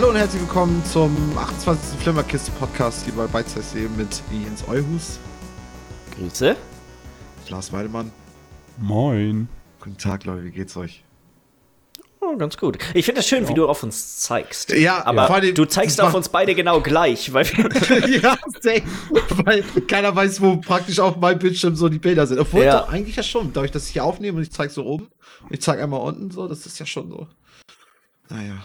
Hallo und herzlich willkommen zum 28. Flimmerkiste-Podcast hier bei Beizeis.de mit Jens Euhus, Grüße. Lars Weidemann. Moin. Guten Tag, Leute, wie geht's euch? Oh, ganz gut. Ich finde es schön, wie du auf uns zeigst. Ja, aber allem- du zeigst auf uns beide genau gleich, weil wir ja, safe. weil keiner weiß, wo praktisch auf meinem Bildschirm so die Bilder sind. Obwohl, Ja. doch, eigentlich ja schon. Dadurch, dass ich hier aufnehme und ich zeige so oben, und ich zeige einmal unten so, das ist ja schon so. Naja,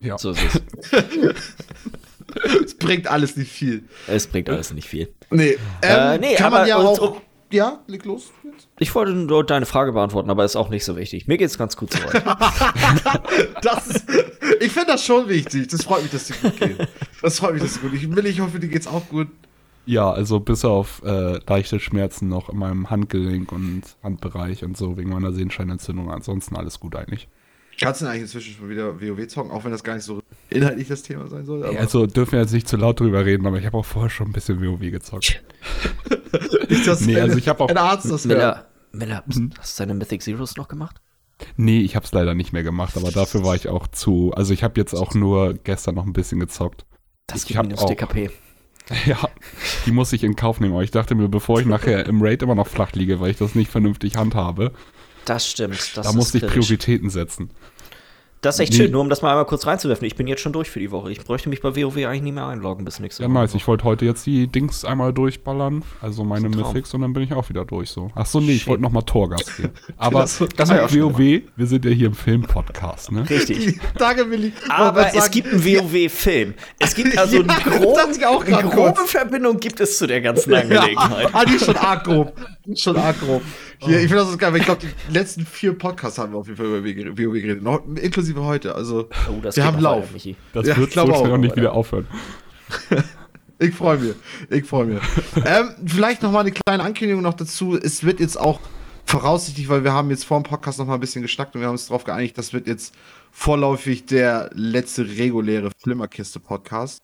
Ja. so ist es. es bringt alles nicht viel. Es bringt alles nicht viel. Nee, Äh, ähm, nee, kann man aber ja auch... und- ja, leg los. jetzt. Ich wollte nur deine Frage beantworten, aber ist auch nicht so wichtig. Mir geht's ganz gut soweit. Das ist, ich finde das schon wichtig. Das freut mich, dass dir gut geht. Das freut mich, dass dir gut geht. Ich, ich hoffe, dir geht's auch gut. Ja, also bis auf äh, leichte Schmerzen noch in meinem Handgelenk und Handbereich und so wegen meiner Sehenscheinentzündung. Ansonsten alles gut eigentlich. Kannst du denn eigentlich inzwischen schon wieder WoW zocken, auch wenn das gar nicht so inhaltlich das Thema sein soll? Aber Also dürfen wir jetzt nicht zu laut drüber reden, aber ich habe auch vorher schon ein bisschen WoW gezockt. nicht, dass nee, also ich hab auch- ein Arzt das. Miller, Miller, hast du deine Mythic Zeros noch gemacht? Nee, ich habe es leider nicht mehr gemacht, aber dafür war ich auch zu. Also ich habe jetzt auch nur gestern noch ein bisschen gezockt. Das Ich gibt minus auch. DKP. Ja, die muss ich in Kauf nehmen. Aber ich dachte mir, bevor ich nachher im Raid immer noch flach liege, weil ich das nicht vernünftig handhabe, Das stimmt. Das da ist musste ich kritisch. Prioritäten setzen. Das ist echt schön, nur um das mal einmal kurz reinzuwerfen. Ich bin jetzt schon durch für die Woche. Ich bräuchte mich bei WoW eigentlich nie mehr einloggen bis nächste Ja, Woche. nice. Ich wollte heute jetzt die Dings einmal durchballern, also meine. Mythics, und dann bin ich auch wieder durch so. Ach so, nee, ich wollte nochmal Torgas geben. Aber Das- das schon WoW, wir sind ja hier im Film-Podcast, ne? Richtig. Danke, Willi. Aber es sagen- gibt einen WoW-Film. Es gibt also Ja, eine, grobe, eine grobe. Verbindung gibt es zu der ganzen Angelegenheit. Ja, ah, die ist schon arg grob. Die ist schon arg grob. Hier, ich finde das ist geil, weil ich glaube, die letzten vier Podcasts haben wir auf jeden Fall über WoW geredet. Noch, inklusive heute. Also, Oh, das wir haben Lauf. weiter, Michi. Das Ja, wird so auch, nicht wieder aufhören. Ich freue mich. Ich freue mich. ähm, vielleicht noch mal eine kleine Ankündigung noch dazu. Es wird jetzt auch voraussichtlich, weil wir haben jetzt vor dem Podcast noch mal ein bisschen geschnackt und wir haben uns darauf geeinigt, das wird jetzt vorläufig der letzte reguläre Flimmerkiste-Podcast.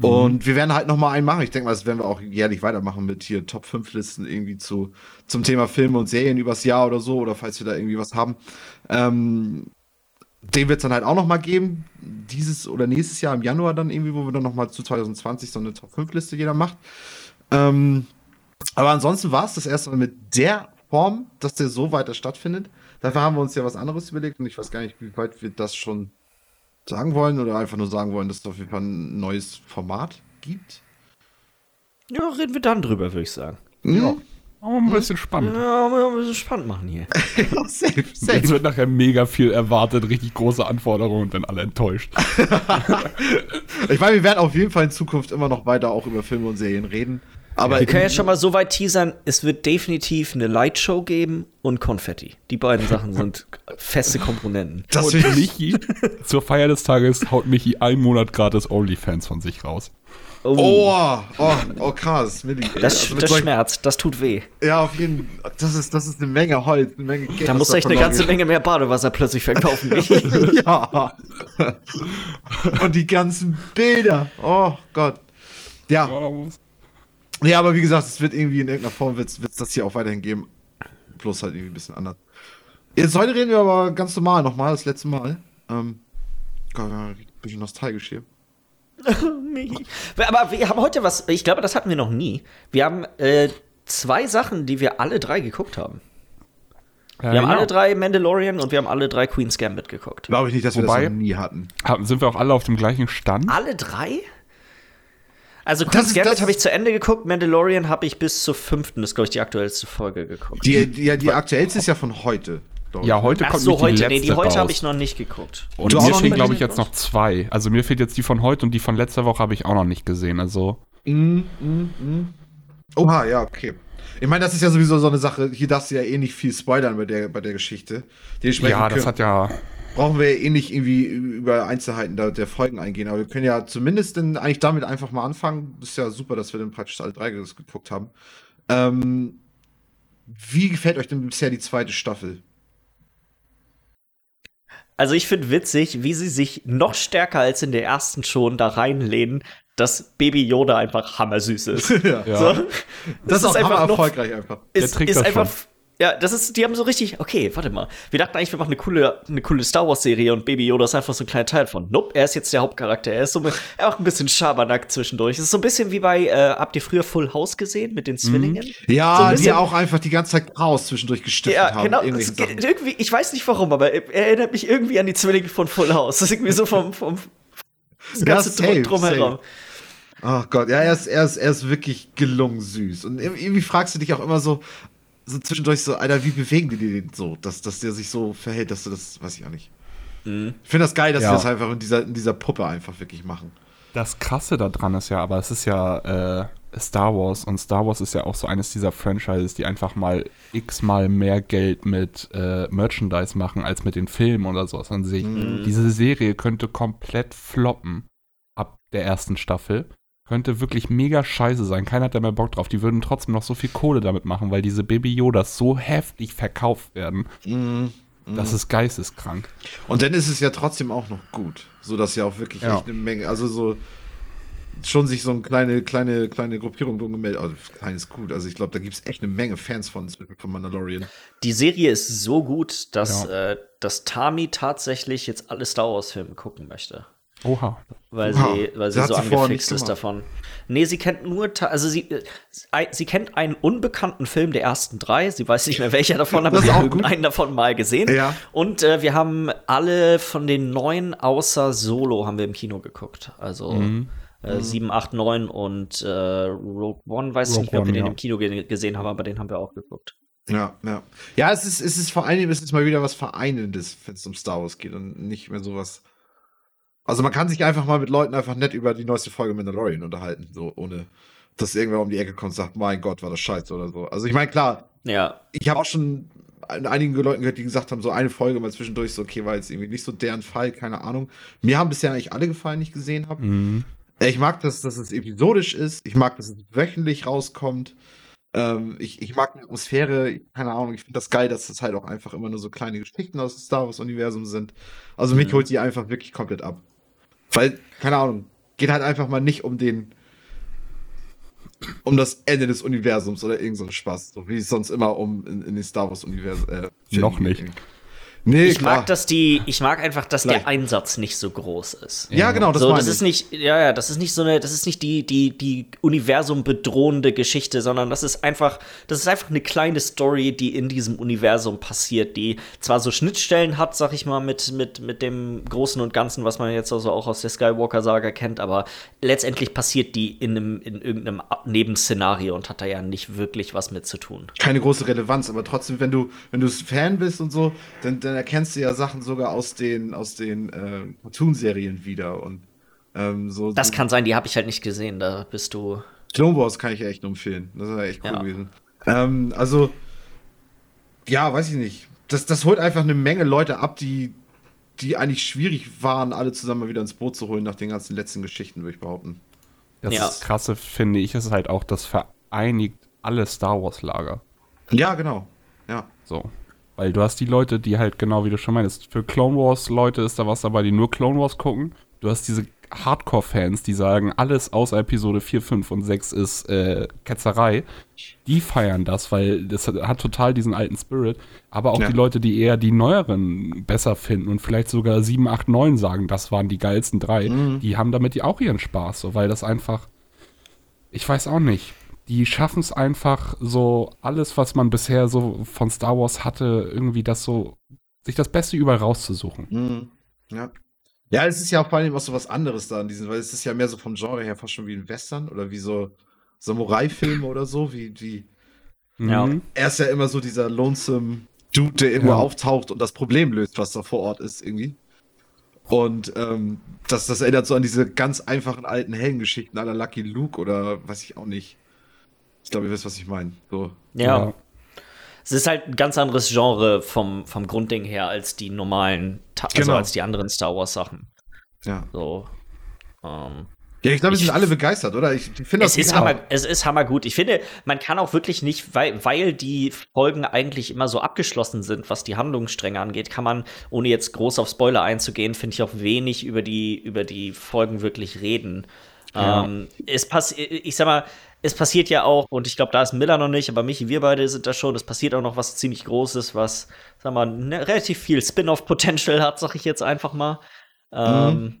Und wir werden halt noch mal einen machen. Ich denke mal, das werden wir auch jährlich weitermachen mit hier Top 5 Listen irgendwie zu, zum Thema Filme und Serien übers Jahr oder so, oder falls wir da irgendwie was haben. Ähm, den wird es dann halt auch noch mal geben, dieses oder nächstes Jahr im Januar dann irgendwie, wo wir dann noch mal zu 2020 so eine Top-5-Liste jeder macht. Ähm, aber ansonsten war es das erste Mal mit der Form, dass der so weiter stattfindet. Dafür haben wir uns ja was anderes überlegt und ich weiß gar nicht, wie weit wir das schon sagen wollen oder einfach nur sagen wollen, dass es auf jeden Fall ein neues Format gibt. Ja, reden wir dann drüber, würde ich sagen. Ja, Aber ein bisschen spannend. Ja, wir müssen es spannend machen hier. safe, Jetzt safe. wird nachher mega viel erwartet, richtig große Anforderungen und dann alle enttäuscht. Ich meine, wir werden auf jeden Fall in Zukunft immer noch weiter auch über Filme und Serien reden. Aber Wir können jetzt schon mal so weit teasern, es wird definitiv eine Lightshow geben und Konfetti. Die beiden Sachen sind feste Komponenten. das und Michi, zur Feier des Tages haut Michi einen Monat gratis OnlyFans von sich raus. Oh, oh, oh krass. Milli. das, Also das schmerzt, das tut weh. Ja, auf jeden Fall. Das ist, das ist eine Menge Holz, eine Menge Geld. Da muss ich eine ganze. Menge mehr Badewasser plötzlich verkaufen. ja. Und die ganzen Bilder. Oh Gott. Ja. Ja, aber wie gesagt, es wird irgendwie in irgendeiner Form wird es das hier auch weiterhin geben. Bloß halt irgendwie ein bisschen anders. Jetzt heute reden wir aber ganz normal nochmal, das letzte Mal. Ähm, Gott, ein bisschen nostalgisch hier. Aber wir haben heute was, ich glaube, das hatten wir noch nie. Wir haben äh, zwei Sachen, die wir alle drei geguckt haben. Wir haben alle drei Mandalorian und wir haben alle drei Queen's Gambit geguckt. Glaube ich nicht, dass wir Wobei- das noch nie hatten. Sind wir auch alle auf dem gleichen Stand? Alle drei? Also Queen's Gambit habe ich zu Ende geguckt, Mandalorian habe ich bis zur fünften, das ist glaube ich die aktuellste Folge geguckt. Die, die, ja, die aktuellste ist ja von heute. Ja, heute Ach kommt so, nicht die heute, letzte nee, die heute habe ich noch nicht geguckt. Und Du mir fehlen, glaube ich, jetzt noch zwei. Also mir fehlt jetzt die von heute und die von letzter Woche habe ich auch noch nicht gesehen. Also Mm, mm, mm. Oha, ja, okay. Ich meine, das ist ja sowieso so eine Sache. Hier darfst du ja eh nicht viel spoilern bei der, bei der Geschichte. Ja, das können- hat ja brauchen wir ja eh nicht irgendwie über Einzelheiten der, der Folgen eingehen. Aber wir können ja zumindest dann eigentlich damit einfach mal anfangen. Das ist ja super, dass wir dann praktisch alle drei das geguckt haben. Ähm, wie gefällt euch denn bisher die zweite Staffel? Also ich finde witzig, wie sie sich noch stärker als in der ersten schon da reinlehnen, dass Baby Yoda einfach hammersüß ist. ja. So, Das, ist auch einfach hammer noch- erfolgreich einfach. Der ist, trägt ist das einfach schon. Ja, das ist, die haben so richtig, okay, warte mal. Wir dachten eigentlich, wir machen eine coole, eine coole Star Wars-Serie und Baby Yoda ist einfach so ein kleiner Teil von. Nope, er ist jetzt der Hauptcharakter. Er ist so er macht ein bisschen Schabernack zwischendurch. Es ist so ein bisschen wie bei, äh, habt ihr früher Full House gesehen mit den Zwillingen? Mhm. Ja, so die auch einfach die ganze Zeit Chaos zwischendurch gestiftet ja, haben. Genau, irgendwie, ich weiß nicht warum, aber er erinnert mich irgendwie an die Zwillinge von Full House. Das ist irgendwie so vom, vom das ganze ja, safe, drumherum. Ach oh Gott, ja, er ist, er, ist, er ist wirklich gelungen süß. Und irgendwie fragst du dich auch immer so, so zwischendurch so, Alter, wie bewegen die den so, dass, dass der sich so verhält, dass du das, weiß ich auch nicht. Mhm. Ich finde das geil, dass ja. die das einfach in dieser, in dieser Puppe einfach wirklich machen. Das Krasse daran ist ja, aber es ist ja äh, Star Wars und Star Wars ist ja auch so eines dieser Franchises, die einfach mal x-mal mehr Geld mit äh, Merchandise machen als mit den Filmen oder sowas an sich. Mhm. Diese Serie könnte komplett floppen ab der ersten Staffel könnte wirklich mega scheiße sein. Keiner hat da mehr Bock drauf. Die würden trotzdem noch so viel Kohle damit machen, weil diese Baby Yodas so heftig verkauft werden. Mm, mm. Das ist geisteskrank. Und dann ist es ja trotzdem auch noch gut. So dass ja auch wirklich ja. echt eine Menge, also so schon sich so eine kleine, kleine, kleine Gruppierung drum gemeldet. Also klein ist gut. Also ich glaube, da gibt es echt eine Menge Fans von, von Mandalorian. Die Serie ist so gut, dass, ja. äh, dass Tami tatsächlich jetzt alle Star Wars-Filme gucken möchte. Oha. Weil Oha. sie, weil sie so angefixt ist davon. Nee, sie kennt nur, also sie, äh, sie kennt einen unbekannten Film der ersten drei. Sie weiß nicht mehr welcher davon, aber sie hat einen davon mal gesehen. Ja. Und äh, wir haben alle von den neun außer Solo haben wir im Kino geguckt. Also mhm. äh, 7, 8, 9 und äh, Rogue One, weiß ich nicht mehr, ob wir den ja. im Kino gesehen haben, aber den haben wir auch geguckt. Ja, ja. Ja, es ist, es ist vor allem, es ist mal wieder was Vereinendes, wenn es um Star Wars geht und nicht mehr sowas also man kann sich einfach mal mit Leuten einfach nett über die neueste Folge Mandalorian unterhalten, so ohne dass irgendwer um die Ecke kommt und sagt, mein Gott, war das scheiße oder so. Also ich meine, klar, ja. ich habe auch schon einigen Leuten gehört, die gesagt haben, so eine Folge mal zwischendurch, so okay, war jetzt irgendwie nicht so deren Fall, keine Ahnung. Mir haben bisher eigentlich alle gefallen, die ich gesehen habe. Mhm. Ich mag das, dass es episodisch ist. Ich mag, dass es wöchentlich rauskommt. Ähm, ich, ich mag die Atmosphäre, keine Ahnung, ich finde das geil, dass das halt auch einfach immer nur so kleine Geschichten aus dem Star Wars-Universum sind. Also mich mhm. holt die einfach wirklich komplett ab. Weil, keine Ahnung, geht halt einfach mal nicht um den, um das Ende des Universums oder irgend so ein Spaß, so wie es sonst immer um in, in den Star Wars Universum. Äh, Noch nicht. Ging. Nee, ich klar. mag, dass die, ich mag einfach, dass Vielleicht. der Einsatz nicht so groß ist. Ja, genau, das, so, das ist nicht, ja, ja, das ist nicht so eine, das ist nicht die, die, die Universum bedrohende Geschichte, sondern das ist einfach, das ist einfach eine kleine Story, die in diesem Universum passiert, die zwar so Schnittstellen hat, sag ich mal, mit, mit, mit dem Großen und Ganzen, was man jetzt also auch aus der Skywalker-Saga kennt, aber letztendlich passiert die in einem, in irgendeinem Nebenszenario und hat da ja nicht wirklich was mit zu tun. Keine große Relevanz, aber trotzdem, wenn du, wenn du Fan bist und so, dann, dann erkennst du ja Sachen sogar aus den, aus den äh, Cartoon-Serien wieder. Und, ähm, so, das kann sein, die habe ich halt nicht gesehen, da bist du. Clone Wars kann ich echt nur empfehlen. Das ist ja echt cool ja. gewesen. Ähm, also, ja, weiß ich nicht. Das, das holt einfach eine Menge Leute ab, die, die eigentlich schwierig waren, alle zusammen mal wieder ins Boot zu holen nach den ganzen letzten Geschichten, würde ich behaupten. Das ja. Krasse, finde ich, ist halt auch, das vereinigt alle Star Wars-Lager. Ja, genau. Ja. So. Weil du hast die Leute, die halt genau wie du schon meinst, für Clone Wars Leute ist da was dabei, die nur Clone Wars gucken. Du hast diese Hardcore-Fans, die sagen, alles außer Episode 4, 5 und 6 ist äh, Ketzerei. Die feiern das, weil das hat, hat total diesen alten Spirit. Aber auch ja. die Leute, die eher die neueren besser finden und vielleicht sogar 7, 8, 9 sagen, das waren die geilsten drei, mhm. die haben damit ja auch ihren Spaß, so, weil das einfach, ich weiß auch nicht die schaffen es einfach so, alles, was man bisher so von Star Wars hatte, irgendwie das so, sich das Beste überall rauszusuchen. Mhm. Ja. Ja, es ist ja vor allem auch so was anderes da in diesem, weil es ist ja mehr so vom Genre her fast schon wie ein Western oder wie so Samurai-Filme oder so, wie, wie. Ja. Er ist ja immer so dieser lonesome Dude, der irgendwo ja. auftaucht und das Problem löst, was da vor Ort ist, irgendwie. Und ähm, das, das erinnert so an diese ganz einfachen alten Heldengeschichten aller Lucky Luke oder weiß ich auch nicht. Ich glaube, ihr wisst, was ich meine. So. Ja. ja. Es ist halt ein ganz anderes Genre vom, vom Grundding her als die normalen, also genau. als die anderen Star Wars Sachen. Ja. So. Ähm, ja, ich glaube, wir sind alle begeistert, oder? Ich, ich finde das es ist hammer, Es ist hammergut. Ich finde, man kann auch wirklich nicht, weil, weil die Folgen eigentlich immer so abgeschlossen sind, was die Handlungsstränge angeht, kann man, ohne jetzt groß auf Spoiler einzugehen, finde ich auch wenig über die, über die Folgen wirklich reden. Ja. Ähm, es passiert, ich sag mal, es passiert ja auch, und ich glaube, da ist Miller noch nicht, aber Michi, wir beide sind da schon, es passiert auch noch was ziemlich Großes, was, sag mal, ne, relativ viel Spin-off-Potential hat, sag ich jetzt einfach mal. Ähm, mhm.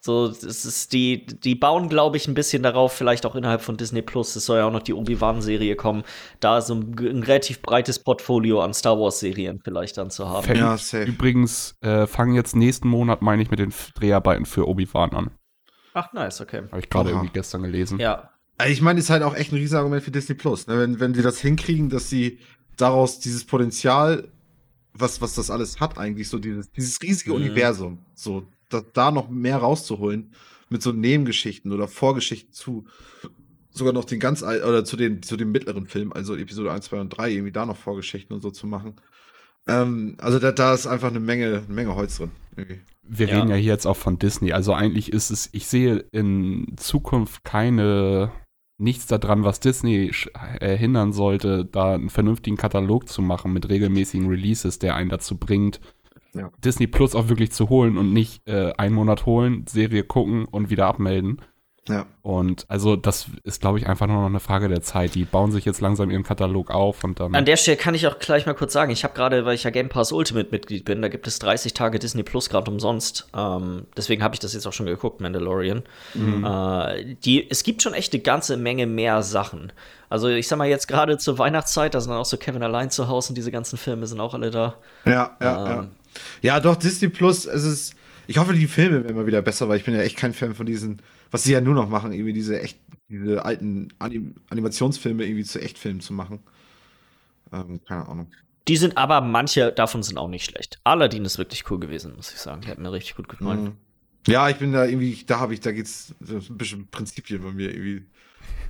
So, das ist die, die bauen, glaube ich, ein bisschen darauf, vielleicht auch innerhalb von Disney Plus. Es soll ja auch noch die Obi-Wan-Serie kommen, da so ein, ein, relativ breites Portfolio an Star Wars-Serien vielleicht dann zu haben. Ja, safe. Übrigens äh, fangen jetzt nächsten Monat, meine ich, mit den Dreharbeiten für Obi-Wan an. Ach, nice, okay. Habe ich gerade irgendwie gestern gelesen. Ja. Also ich meine, ist halt auch echt ein Riesenargument für Disney Plus. Ne? Wenn, wenn die das hinkriegen, dass sie daraus dieses Potenzial, was, was das alles hat, eigentlich, so dieses, dieses riesige mhm. Universum, so da, da noch mehr rauszuholen mit so Nebengeschichten oder Vorgeschichten zu sogar noch den ganz oder zu den zu dem mittleren Film, also Episode 1, 2 und 3, irgendwie da noch Vorgeschichten und so zu machen. Ähm, also da, da ist einfach eine Menge, eine Menge Holz drin. Irgendwie. Wir ja. reden ja hier jetzt auch von Disney. Also eigentlich ist es, ich sehe in Zukunft keine, nichts daran, was Disney äh, hindern sollte, da einen vernünftigen Katalog zu machen mit regelmäßigen Releases, der einen dazu bringt, ja. Disney Plus auch wirklich zu holen und nicht äh, einen Monat holen, Serie gucken und wieder abmelden. Ja. Und also das ist, glaube ich, einfach nur noch eine Frage der Zeit. Die bauen sich jetzt langsam ihren Katalog auf und dann. An der Stelle kann ich auch gleich mal kurz sagen, ich habe gerade, weil ich ja Game Pass Ultimate Mitglied bin, da gibt es 30 Tage Disney Plus gerade umsonst. Ähm, deswegen habe ich das jetzt auch schon geguckt, Mandalorian. Mhm. Äh, die, es gibt schon echt eine ganze Menge mehr Sachen. Also ich sag mal jetzt gerade zur Weihnachtszeit, da sind dann auch so Kevin allein zu Hause und diese ganzen Filme sind auch alle da. Ja, ja, ähm, ja. Ja, doch, Disney Plus, es ist. Ich hoffe, die Filme werden immer wieder besser, weil ich bin ja echt kein Fan von diesen, was sie ja nur noch machen, irgendwie diese echt, diese alten Anim Animationsfilme irgendwie zu Echtfilmen zu machen. Ähm, keine Ahnung. Die sind aber, manche davon sind auch nicht schlecht. Aladdin ist wirklich cool gewesen, muss ich sagen. Der hat mir richtig gut gefallen. Mhm. Ja, ich bin da irgendwie, da habe ich, da geht's ein bisschen Prinzipien bei mir irgendwie.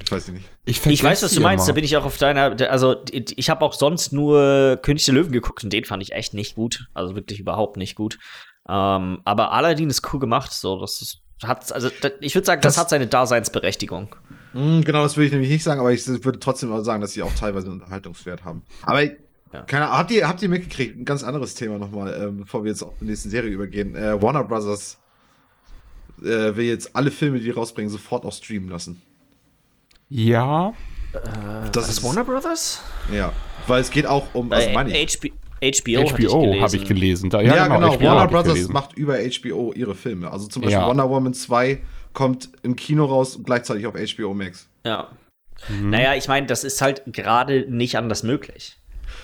Ich weiß nicht. Ich, ich weiß, was du meinst. Mal. Da bin ich auch auf deiner. Also, ich habe auch sonst nur König der Löwen geguckt und den fand ich echt nicht gut. Also wirklich überhaupt nicht gut. Ähm, aber Aladdin ist cool gemacht. So, das ist, hat, also ich würde sagen, das, das, hat seine Daseinsberechtigung. Mh, genau, das würde ich nämlich nicht sagen, aber ich würde trotzdem sagen, dass sie auch teilweise einen Unterhaltungswert haben. Aber ja. keine Ahnung, habt ihr, habt ihr mitgekriegt? Ein ganz anderes Thema nochmal, äh, bevor wir jetzt auf die nächste Serie übergehen. Äh, Warner Brothers äh, will jetzt alle Filme, die, die rausbringen, sofort auch streamen lassen. Ja. Äh, das ist Warner Brothers? Ja, weil es geht auch um also Money. HBO, HBO, HBO habe ich gelesen. Da, ja, ja, genau. genau. Warner Brothers macht über HBO ihre Filme. Also zum Beispiel ja. Wonder Woman 2 kommt im Kino raus und gleichzeitig auf HBO Max. Ja. Mhm. Naja, ich meine, das ist halt gerade nicht anders möglich.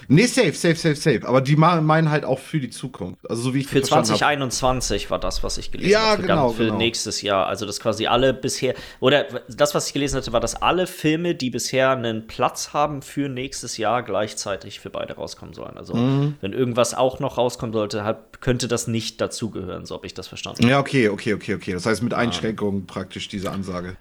Nee, safe, safe, safe, safe. Aber die meinen halt auch für die Zukunft. Also so wie ich Für 2021 hab. war das, was ich gelesen ja, habe. Für, genau, für genau. nächstes Jahr. Also das quasi alle bisher, oder das, was ich gelesen hatte, war, dass alle Filme, die bisher einen Platz haben für nächstes Jahr, gleichzeitig für beide rauskommen sollen. Also mhm. wenn irgendwas auch noch rauskommen sollte, halt, könnte das nicht dazugehören, so habe ich das verstanden. Ja, okay, okay, okay, okay. Das heißt mit Einschränkungen ah. praktisch diese Ansage.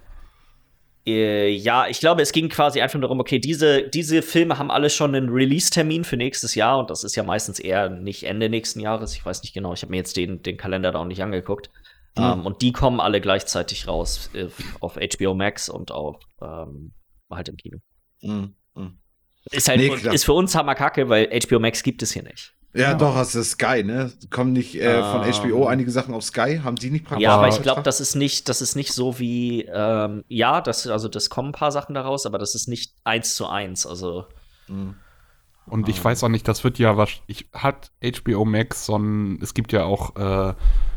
Äh, ja, ich glaube, es ging quasi einfach darum, okay, diese, diese Filme haben alle schon einen Release-Termin für nächstes Jahr und das ist ja meistens eher nicht Ende nächsten Jahres. Ich weiß nicht genau, ich habe mir jetzt den, den Kalender da auch nicht angeguckt. Mhm. Um, und die kommen alle gleichzeitig raus äh, auf HBO Max und auch ähm, halt im Kino. Mhm. Mhm. Ist halt nee, ist für uns Hammerkacke, weil HBO Max gibt es hier nicht. Ja, ja, doch, hast du Sky, ne? Kommen nicht äh, von HBO ähm. einige Sachen auf Sky? Haben die nicht praktisch? Ja, aber ich glaube, das ist nicht, das ist nicht so wie, ähm, ja, das, also das kommen ein paar Sachen daraus, aber das ist nicht eins zu eins. Also. Mhm. Und ich weiß auch nicht, das wird ja was. Ich hat HBO Max so ein, es gibt ja auch äh,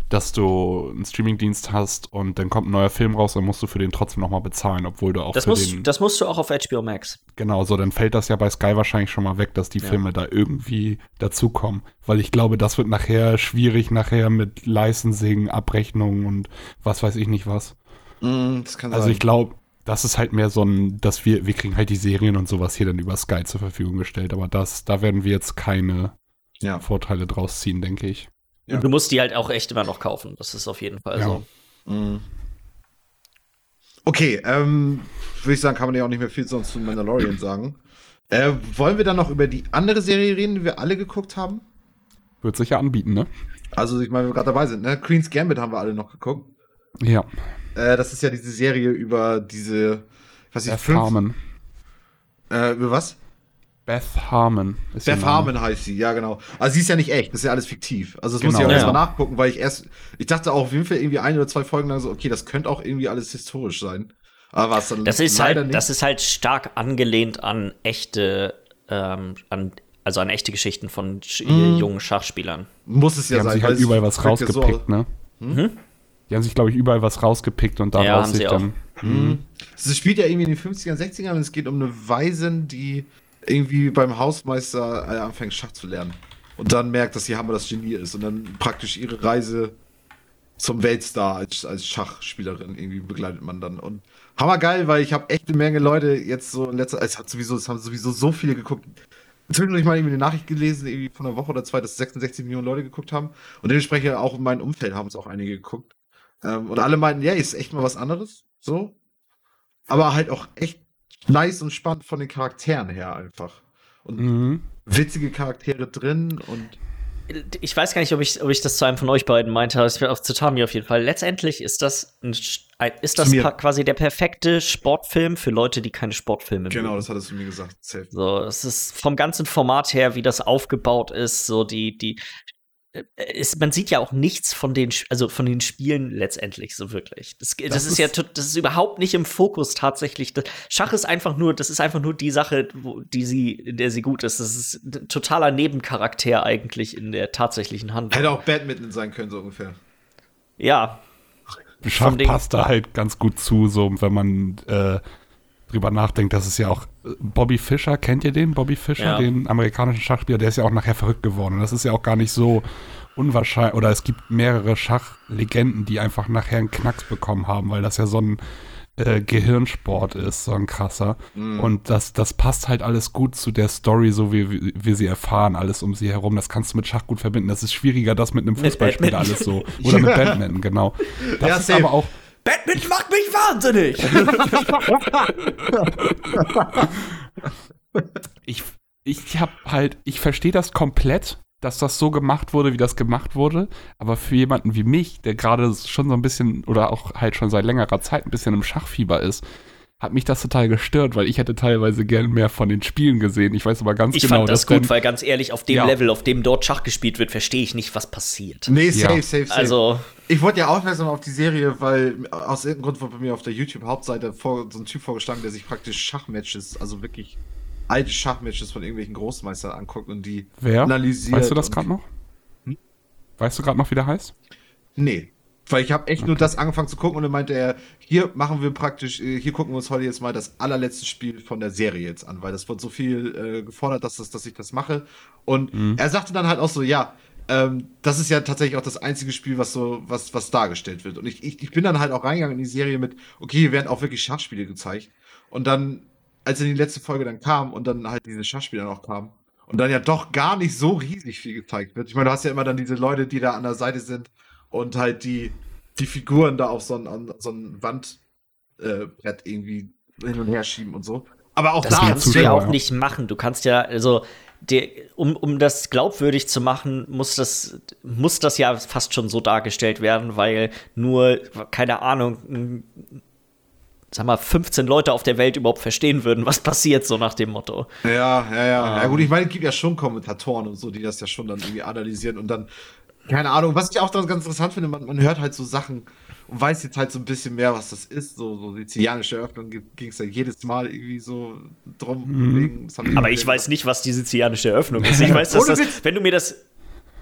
dass du einen Streamingdienst hast und dann kommt ein neuer Film raus, dann musst du für den trotzdem nochmal bezahlen, obwohl du auch das für musst, den Das musst du auch auf HBO Max. Genau, so dann fällt das ja bei Sky wahrscheinlich schon mal weg, dass die ja. Filme da irgendwie dazukommen. Weil ich glaube, das wird nachher schwierig, nachher mit Licensing, Abrechnungen und was weiß ich nicht was. Mm, das kann also sein. ich glaube, das ist halt mehr so ein, dass wir, wir kriegen halt die Serien und sowas hier dann über Sky zur Verfügung gestellt, aber das, da werden wir jetzt keine ja. Vorteile draus ziehen, denke ich. Ja. Du musst die halt auch echt immer noch kaufen. Das ist auf jeden Fall ja. so. Mhm. Okay, ähm, würde ich sagen, kann man ja auch nicht mehr viel sonst zu Mandalorian sagen. Äh, wollen wir dann noch über die andere Serie reden, die wir alle geguckt haben? Wird sich ja anbieten, ne? Also, ich meine, wenn wir gerade dabei sind, ne? Queen's Gambit haben wir alle noch geguckt. Ja. Äh, das ist ja diese Serie über diese, was ich, fünf, Äh, über was? Beth Harmon. Beth Harmon heißt sie, ja genau. Also sie ist ja nicht echt, das ist ja alles fiktiv. Also das genau. muss ich auch ja. erstmal nachgucken, weil ich erst, ich dachte auch auf jeden Fall irgendwie ein oder zwei Folgen lang so, okay, das könnte auch irgendwie alles historisch sein. Aber was dann das ist halt, nicht. das ist halt stark angelehnt an echte, ähm, an, also an echte Geschichten von mm. jungen Schachspielern. Muss es ja Die sein. Haben sich halt überall was rausgepickt, so, ne? Hm? Die haben sich, glaube ich, überall was rausgepickt und daraus ja, sich dann. Mhm. Es spielt ja irgendwie in den 50ern, 60ern und es geht um eine Waisin, die irgendwie beim Hausmeister äh, anfängt, Schach zu lernen. Und dann merkt, dass sie Hammer das Genie ist und dann praktisch ihre Reise zum Weltstar als, als Schachspielerin irgendwie begleitet man dann. Und hammergeil, weil ich habe echt eine Menge Leute jetzt so in letzter es hat sowieso, es haben sowieso so viele geguckt. Zwischendurch mal irgendwie eine Nachricht gelesen, irgendwie von einer Woche oder zwei, dass 66 Millionen Leute geguckt haben. Und dementsprechend auch in meinem Umfeld haben es auch einige geguckt. Ähm, und alle meinten, ja, ist echt mal was anderes. So. Aber halt auch echt nice und spannend von den Charakteren her einfach. Und mhm. witzige Charaktere drin und. Ich weiß gar nicht, ob ich, ob ich das zu einem von euch beiden meinte, aber es wäre auch zu Tami auf jeden Fall. Letztendlich ist das, ein, ist das quasi der perfekte Sportfilm für Leute, die keine Sportfilme Genau, mögen. das hattest du mir gesagt. Safe. So, es ist vom ganzen Format her, wie das aufgebaut ist, so die, die ist, man sieht ja auch nichts von den, also von den Spielen letztendlich so wirklich. Das, das, das ist, ist, ja, das ist überhaupt nicht im Fokus tatsächlich. Das Schach ist einfach nur, das ist einfach nur die Sache, wo, die sie, in der sie gut ist. Das ist ein totaler Nebencharakter eigentlich in der tatsächlichen Handlung. Hätte auch Badminton sein können, so ungefähr. Ja. Schach passt da halt ganz gut zu, so wenn man äh, drüber nachdenkt, dass es ja auch Bobby Fischer, kennt ihr den? Bobby Fischer, ja. den amerikanischen Schachspieler, der ist ja auch nachher verrückt geworden. Und das ist ja auch gar nicht so unwahrscheinlich, oder es gibt mehrere Schachlegenden, die einfach nachher einen Knacks bekommen haben, weil das ja so ein äh, Gehirnsport ist, so ein krasser. Mm. Und das, das passt halt alles gut zu der Story, so wie, wir sie erfahren, alles um sie herum. Das kannst du mit Schach gut verbinden. Das ist schwieriger, das mit einem Fußballspieler alles so. Oder mit Badminton, genau. Das ja, ist safe. aber auch Badminton macht mich wahnsinnig. ich ich habe halt, ich verstehe das komplett, dass das so gemacht wurde, wie das gemacht wurde. Aber für jemanden wie mich, der gerade schon so ein bisschen oder auch halt schon seit längerer Zeit ein bisschen im Schachfieber ist, hat mich das total gestört, weil ich hätte teilweise gern mehr von den Spielen gesehen. Ich weiß aber ganz ich genau, Ich fand das gut, weil ganz ehrlich, auf dem ja. Level, auf dem dort Schach gespielt wird, verstehe ich nicht, was passiert. Nee, safe, ja. safe, safe. Also ich wurde ja aufmerksam auf die Serie, weil aus irgendeinem Grund wurde bei mir auf der YouTube-Hauptseite so ein Typ vorgeschlagen, der sich praktisch Schachmatches, also wirklich alte Schachmatches von irgendwelchen Großmeistern anguckt und die Wer? analysiert. Weißt du das gerade noch? Hm? Weißt du gerade noch, wie der heißt? Nee. Weil ich habe echt okay. nur das angefangen zu gucken und dann meinte er, hier machen wir praktisch, äh, hier gucken wir uns heute jetzt mal das allerletzte Spiel von der Serie jetzt an, weil das wird so viel äh, gefordert, dass, das, dass ich das mache. Und mhm. er sagte dann halt auch so, ja, ähm, das ist ja tatsächlich auch das einzige Spiel, was so, was, was dargestellt wird. Und ich, ich, ich bin dann halt auch reingegangen in die Serie mit, okay, hier werden auch wirklich Schachspiele gezeigt. Und dann, als in die letzte Folge dann kam und dann halt diese Schachspiele noch kamen und dann ja doch gar nicht so riesig viel gezeigt wird. Ich meine, du hast ja immer dann diese Leute, die da an der Seite sind und halt die, die Figuren da auf so ein, so ein Wandbrett äh, irgendwie hin und her schieben und so. Aber auch das da kannst du ja auch nicht machen. Du kannst ja, also, der, um, um das glaubwürdig zu machen, muss das, muss das ja fast schon so dargestellt werden, weil nur, keine Ahnung, sag mal, 15 Leute auf der Welt überhaupt verstehen würden, was passiert, so nach dem Motto. Ja, ja, ja. Ähm. Ja, gut, ich meine, es gibt ja schon Kommentatoren und so, die das ja schon dann irgendwie analysieren und dann keine Ahnung, was ich auch ganz interessant finde, man, man, hört halt so Sachen und weiß jetzt halt so ein bisschen mehr, was das ist. So, so sizilianische Eröffnung ging es ja jedes Mal irgendwie so drum. Mhm. Aber ich weiß nicht, was die sizilianische Eröffnung ist. Ich weiß, dass das, wenn du mir das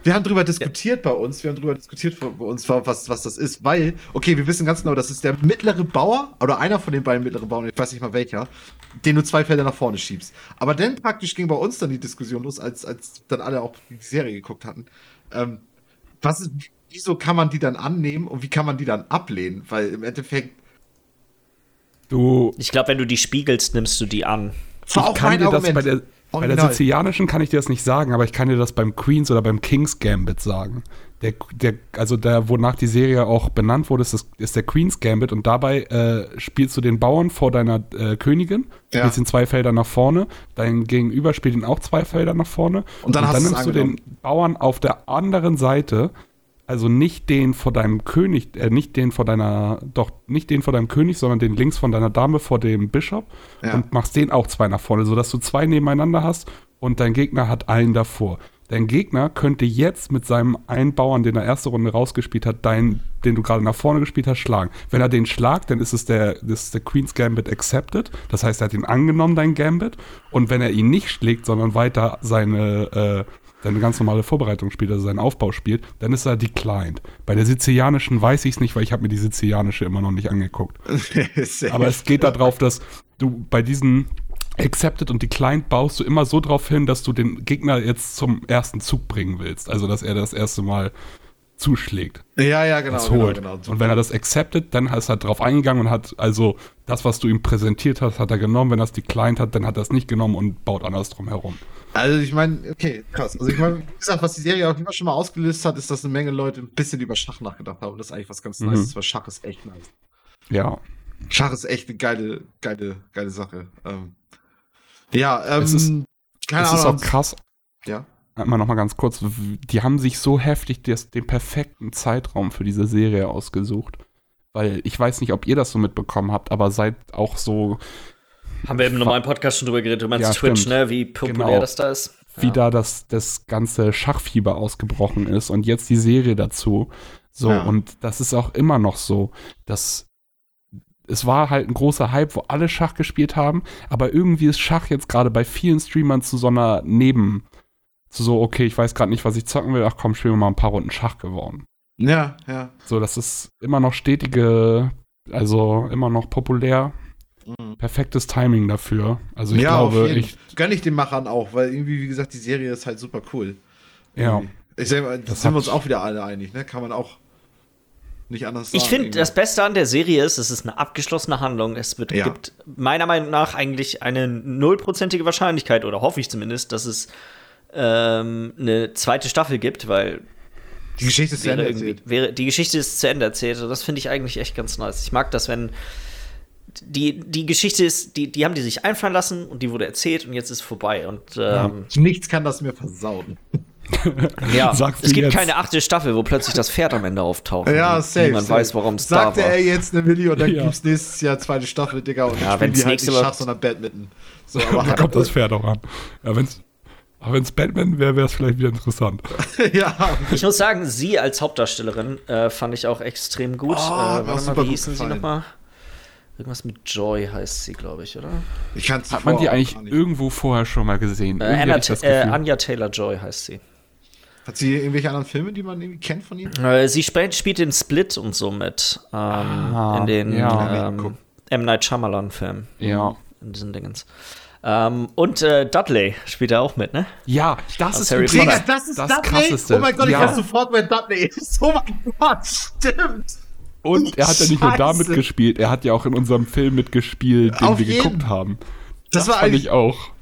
wir haben darüber diskutiert ja. bei uns, wir haben darüber diskutiert bei uns, was, was das ist, weil, okay, wir wissen ganz genau, das ist der mittlere Bauer, oder einer von den beiden mittleren Bauern, ich weiß nicht mal welcher, den du zwei Felder nach vorne schiebst. Aber dann praktisch ging bei uns dann die Diskussion los, als, als dann alle auch die Serie geguckt hatten. Ähm, was ist, wieso kann man die dann annehmen und wie kann man die dann ablehnen? Weil im Endeffekt. Du. Ich glaube, wenn du die spiegelst, nimmst du die an. War auch kann dir das bei der, bei der sizilianischen kann ich dir das nicht sagen, aber ich kann dir das beim Queens oder beim Kings Gambit sagen. Der, der, also der, wonach die Serie auch benannt wurde, ist, das, ist der Queen's Gambit. Und dabei äh, spielst du den Bauern vor deiner äh, Königin, ja. spielst ihn zwei Felder nach vorne, dein Gegenüber spielt ihn auch zwei Felder nach vorne. Und dann, und dann nimmst du den Bauern auf der anderen Seite. Also nicht den vor deinem König, äh, nicht den vor deiner, doch nicht den vor deinem König, sondern den links von deiner Dame vor dem Bischof ja. und machst den auch zwei nach vorne, sodass du zwei nebeneinander hast. Und dein Gegner hat einen davor. Dein Gegner könnte jetzt mit seinem einen Bauern, den er erste Runde rausgespielt hat, deinen, den du gerade nach vorne gespielt hast, schlagen. Wenn er den schlagt, dann ist es der, das ist der Queen's Gambit accepted. Das heißt, er hat ihn angenommen, dein Gambit. Und wenn er ihn nicht schlägt, sondern weiter seine, äh, seine ganz normale Vorbereitung spielt, also seinen Aufbau spielt, dann ist er declined. Bei der sizilianischen weiß ich es nicht, weil ich habe mir die sizilianische immer noch nicht angeguckt. Aber es geht darauf, dass du bei diesen Accepted und Declined baust du immer so drauf hin, dass du den Gegner jetzt zum ersten Zug bringen willst. Also, dass er das erste Mal zuschlägt. Ja, ja, genau. genau, genau und wenn er das accepted, dann ist er drauf eingegangen und hat also das, was du ihm präsentiert hast, hat er genommen. Wenn er es declined hat, dann hat er es nicht genommen und baut anders drum herum. Also ich meine, okay, krass. Also ich meine, wie gesagt, was die Serie auch immer schon mal ausgelöst hat, ist, dass eine Menge Leute ein bisschen über Schach nachgedacht haben. Und das ist eigentlich was ganz mhm. Nice, weil Schach ist echt nice. Ja. Schach ist echt eine geile, geile, geile Sache. Ähm, ja, ähm, es ist, keine es Ahnung. ist auch krass. Ja. Mal noch mal ganz kurz. Die haben sich so heftig des, den perfekten Zeitraum für diese Serie ausgesucht. Weil ich weiß nicht, ob ihr das so mitbekommen habt, aber seit auch so. Haben wir im normalen Podcast schon drüber geredet. Du meinst ja, Twitch, stimmt. ne? Wie populär genau. das da ist. Wie ja. da das, das ganze Schachfieber ausgebrochen ist und jetzt die Serie dazu. So, ja. und das ist auch immer noch so, dass es war halt ein großer Hype, wo alle Schach gespielt haben, aber irgendwie ist Schach jetzt gerade bei vielen Streamern zu so einer Neben, zu so, okay, ich weiß gerade nicht, was ich zocken will, ach komm, spielen wir mal ein paar Runden Schach geworden. Ja, ja. So, das ist immer noch stetige, also immer noch populär. Mhm. Perfektes Timing dafür. Also ich ja, glaube, ich. Gönn ich den Machern auch, weil irgendwie, wie gesagt, die Serie ist halt super cool. Ja. Ich sag mal, das sind wir uns auch wieder alle einig, ne? Kann man auch nicht anders sagen. Ich finde, das Beste an der Serie ist, es ist eine abgeschlossene Handlung. Es wird, ja. gibt meiner Meinung nach eigentlich eine nullprozentige Wahrscheinlichkeit, oder hoffe ich zumindest, dass es ähm, eine zweite Staffel gibt, weil die Geschichte ist zu Ende erzählt. Wäre, die Geschichte ist zu Ende erzählt. Und das finde ich eigentlich echt ganz nice. Ich mag das, wenn die, die Geschichte ist, die, die haben die sich einfallen lassen und die wurde erzählt und jetzt ist vorbei. Und ähm, ja. nichts kann das mir versauen. Ja, es gibt jetzt? keine achte Staffel, wo plötzlich das Pferd am Ende auftaucht. Ja, safe. Niemand safe. weiß, warum es da war. Sagte er jetzt eine Milli und dann ja. es nächstes Jahr zweite Staffel, Digga. Und ja, wenn es halt nicht Schach, sondern Badminton. So, aber da kommt das Pferd auch an. Ja, wenn's, aber wenn es Batman wäre, wäre es vielleicht wieder interessant. ja. Ich muss sagen, sie als Hauptdarstellerin äh, fand ich auch extrem gut. Oh, äh, warte mal, wie hießen sie nochmal? Irgendwas mit Joy heißt sie, glaube ich, oder? Ich Hat man die eigentlich irgendwo vorher schon mal gesehen? Äh, Anna, äh, Anja Taylor Joy heißt sie. Hat sie irgendwelche anderen Filme, die man irgendwie kennt von ihr? Äh, sie spielt, spielt in Split und so mit. Ähm, ah, in den ja. ähm, M. Night Shyamalan-Filmen. Ja. In diesen Dingens. Ähm, und äh, Dudley spielt er auch mit, ne? Ja, das ist Harry Potter. das ist das Dudley. Krasseste. Oh mein Gott, ich ja. weiß sofort, wer Dudley ist. Oh mein Gott, stimmt. Und er hat ja nicht Scheiße. nur da mitgespielt, er hat ja auch in unserem Film mitgespielt, den Auf wir jeden. geguckt haben. Das, das war fand ich auch.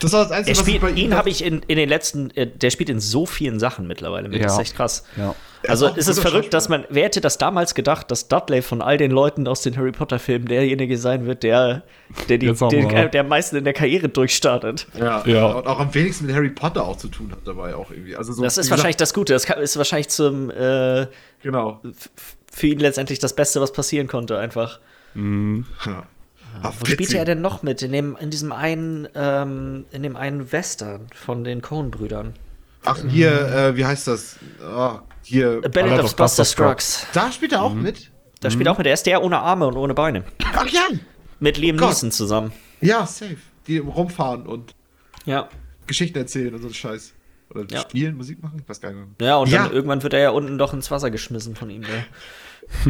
Das war das Einzige, was spielt, ich bei ihm. habe ich in, in den letzten, äh, der spielt in so vielen Sachen mittlerweile mit. Ja. Das ist echt krass. Ja. Also ist es verrückt, dass man, wer hätte das damals gedacht, dass Dudley von all den Leuten aus den Harry Potter-Filmen derjenige sein wird, der, der, die, den, der am meisten in der Karriere durchstartet. Ja, ja. Und auch am wenigsten mit Harry Potter auch zu tun hat dabei auch irgendwie. Also so, das ist wahrscheinlich das Gute. Das ist wahrscheinlich zum äh, genau. für ihn letztendlich das Beste, was passieren konnte, einfach. Mhm. Ja. Ach, Wo spielte er denn noch mit? In, dem, in diesem einen, ähm, in dem einen Western von den Coen-Brüdern. Ach, hier, äh, wie heißt das? Oh, hier. A Ballad of Buster Scruggs. Da spielt er auch mhm. mit? Da mhm. spielt er auch mit. Er ist der ohne Arme und ohne Beine. Ach ja! Mit Liam oh Neeson zusammen. Ja, safe. Die rumfahren und ja. Geschichten erzählen und so Scheiß. Oder ja. spielen, Musik machen? Ich weiß gar nicht. Ja, und ja. dann irgendwann wird er ja unten doch ins Wasser geschmissen von ihm. Der.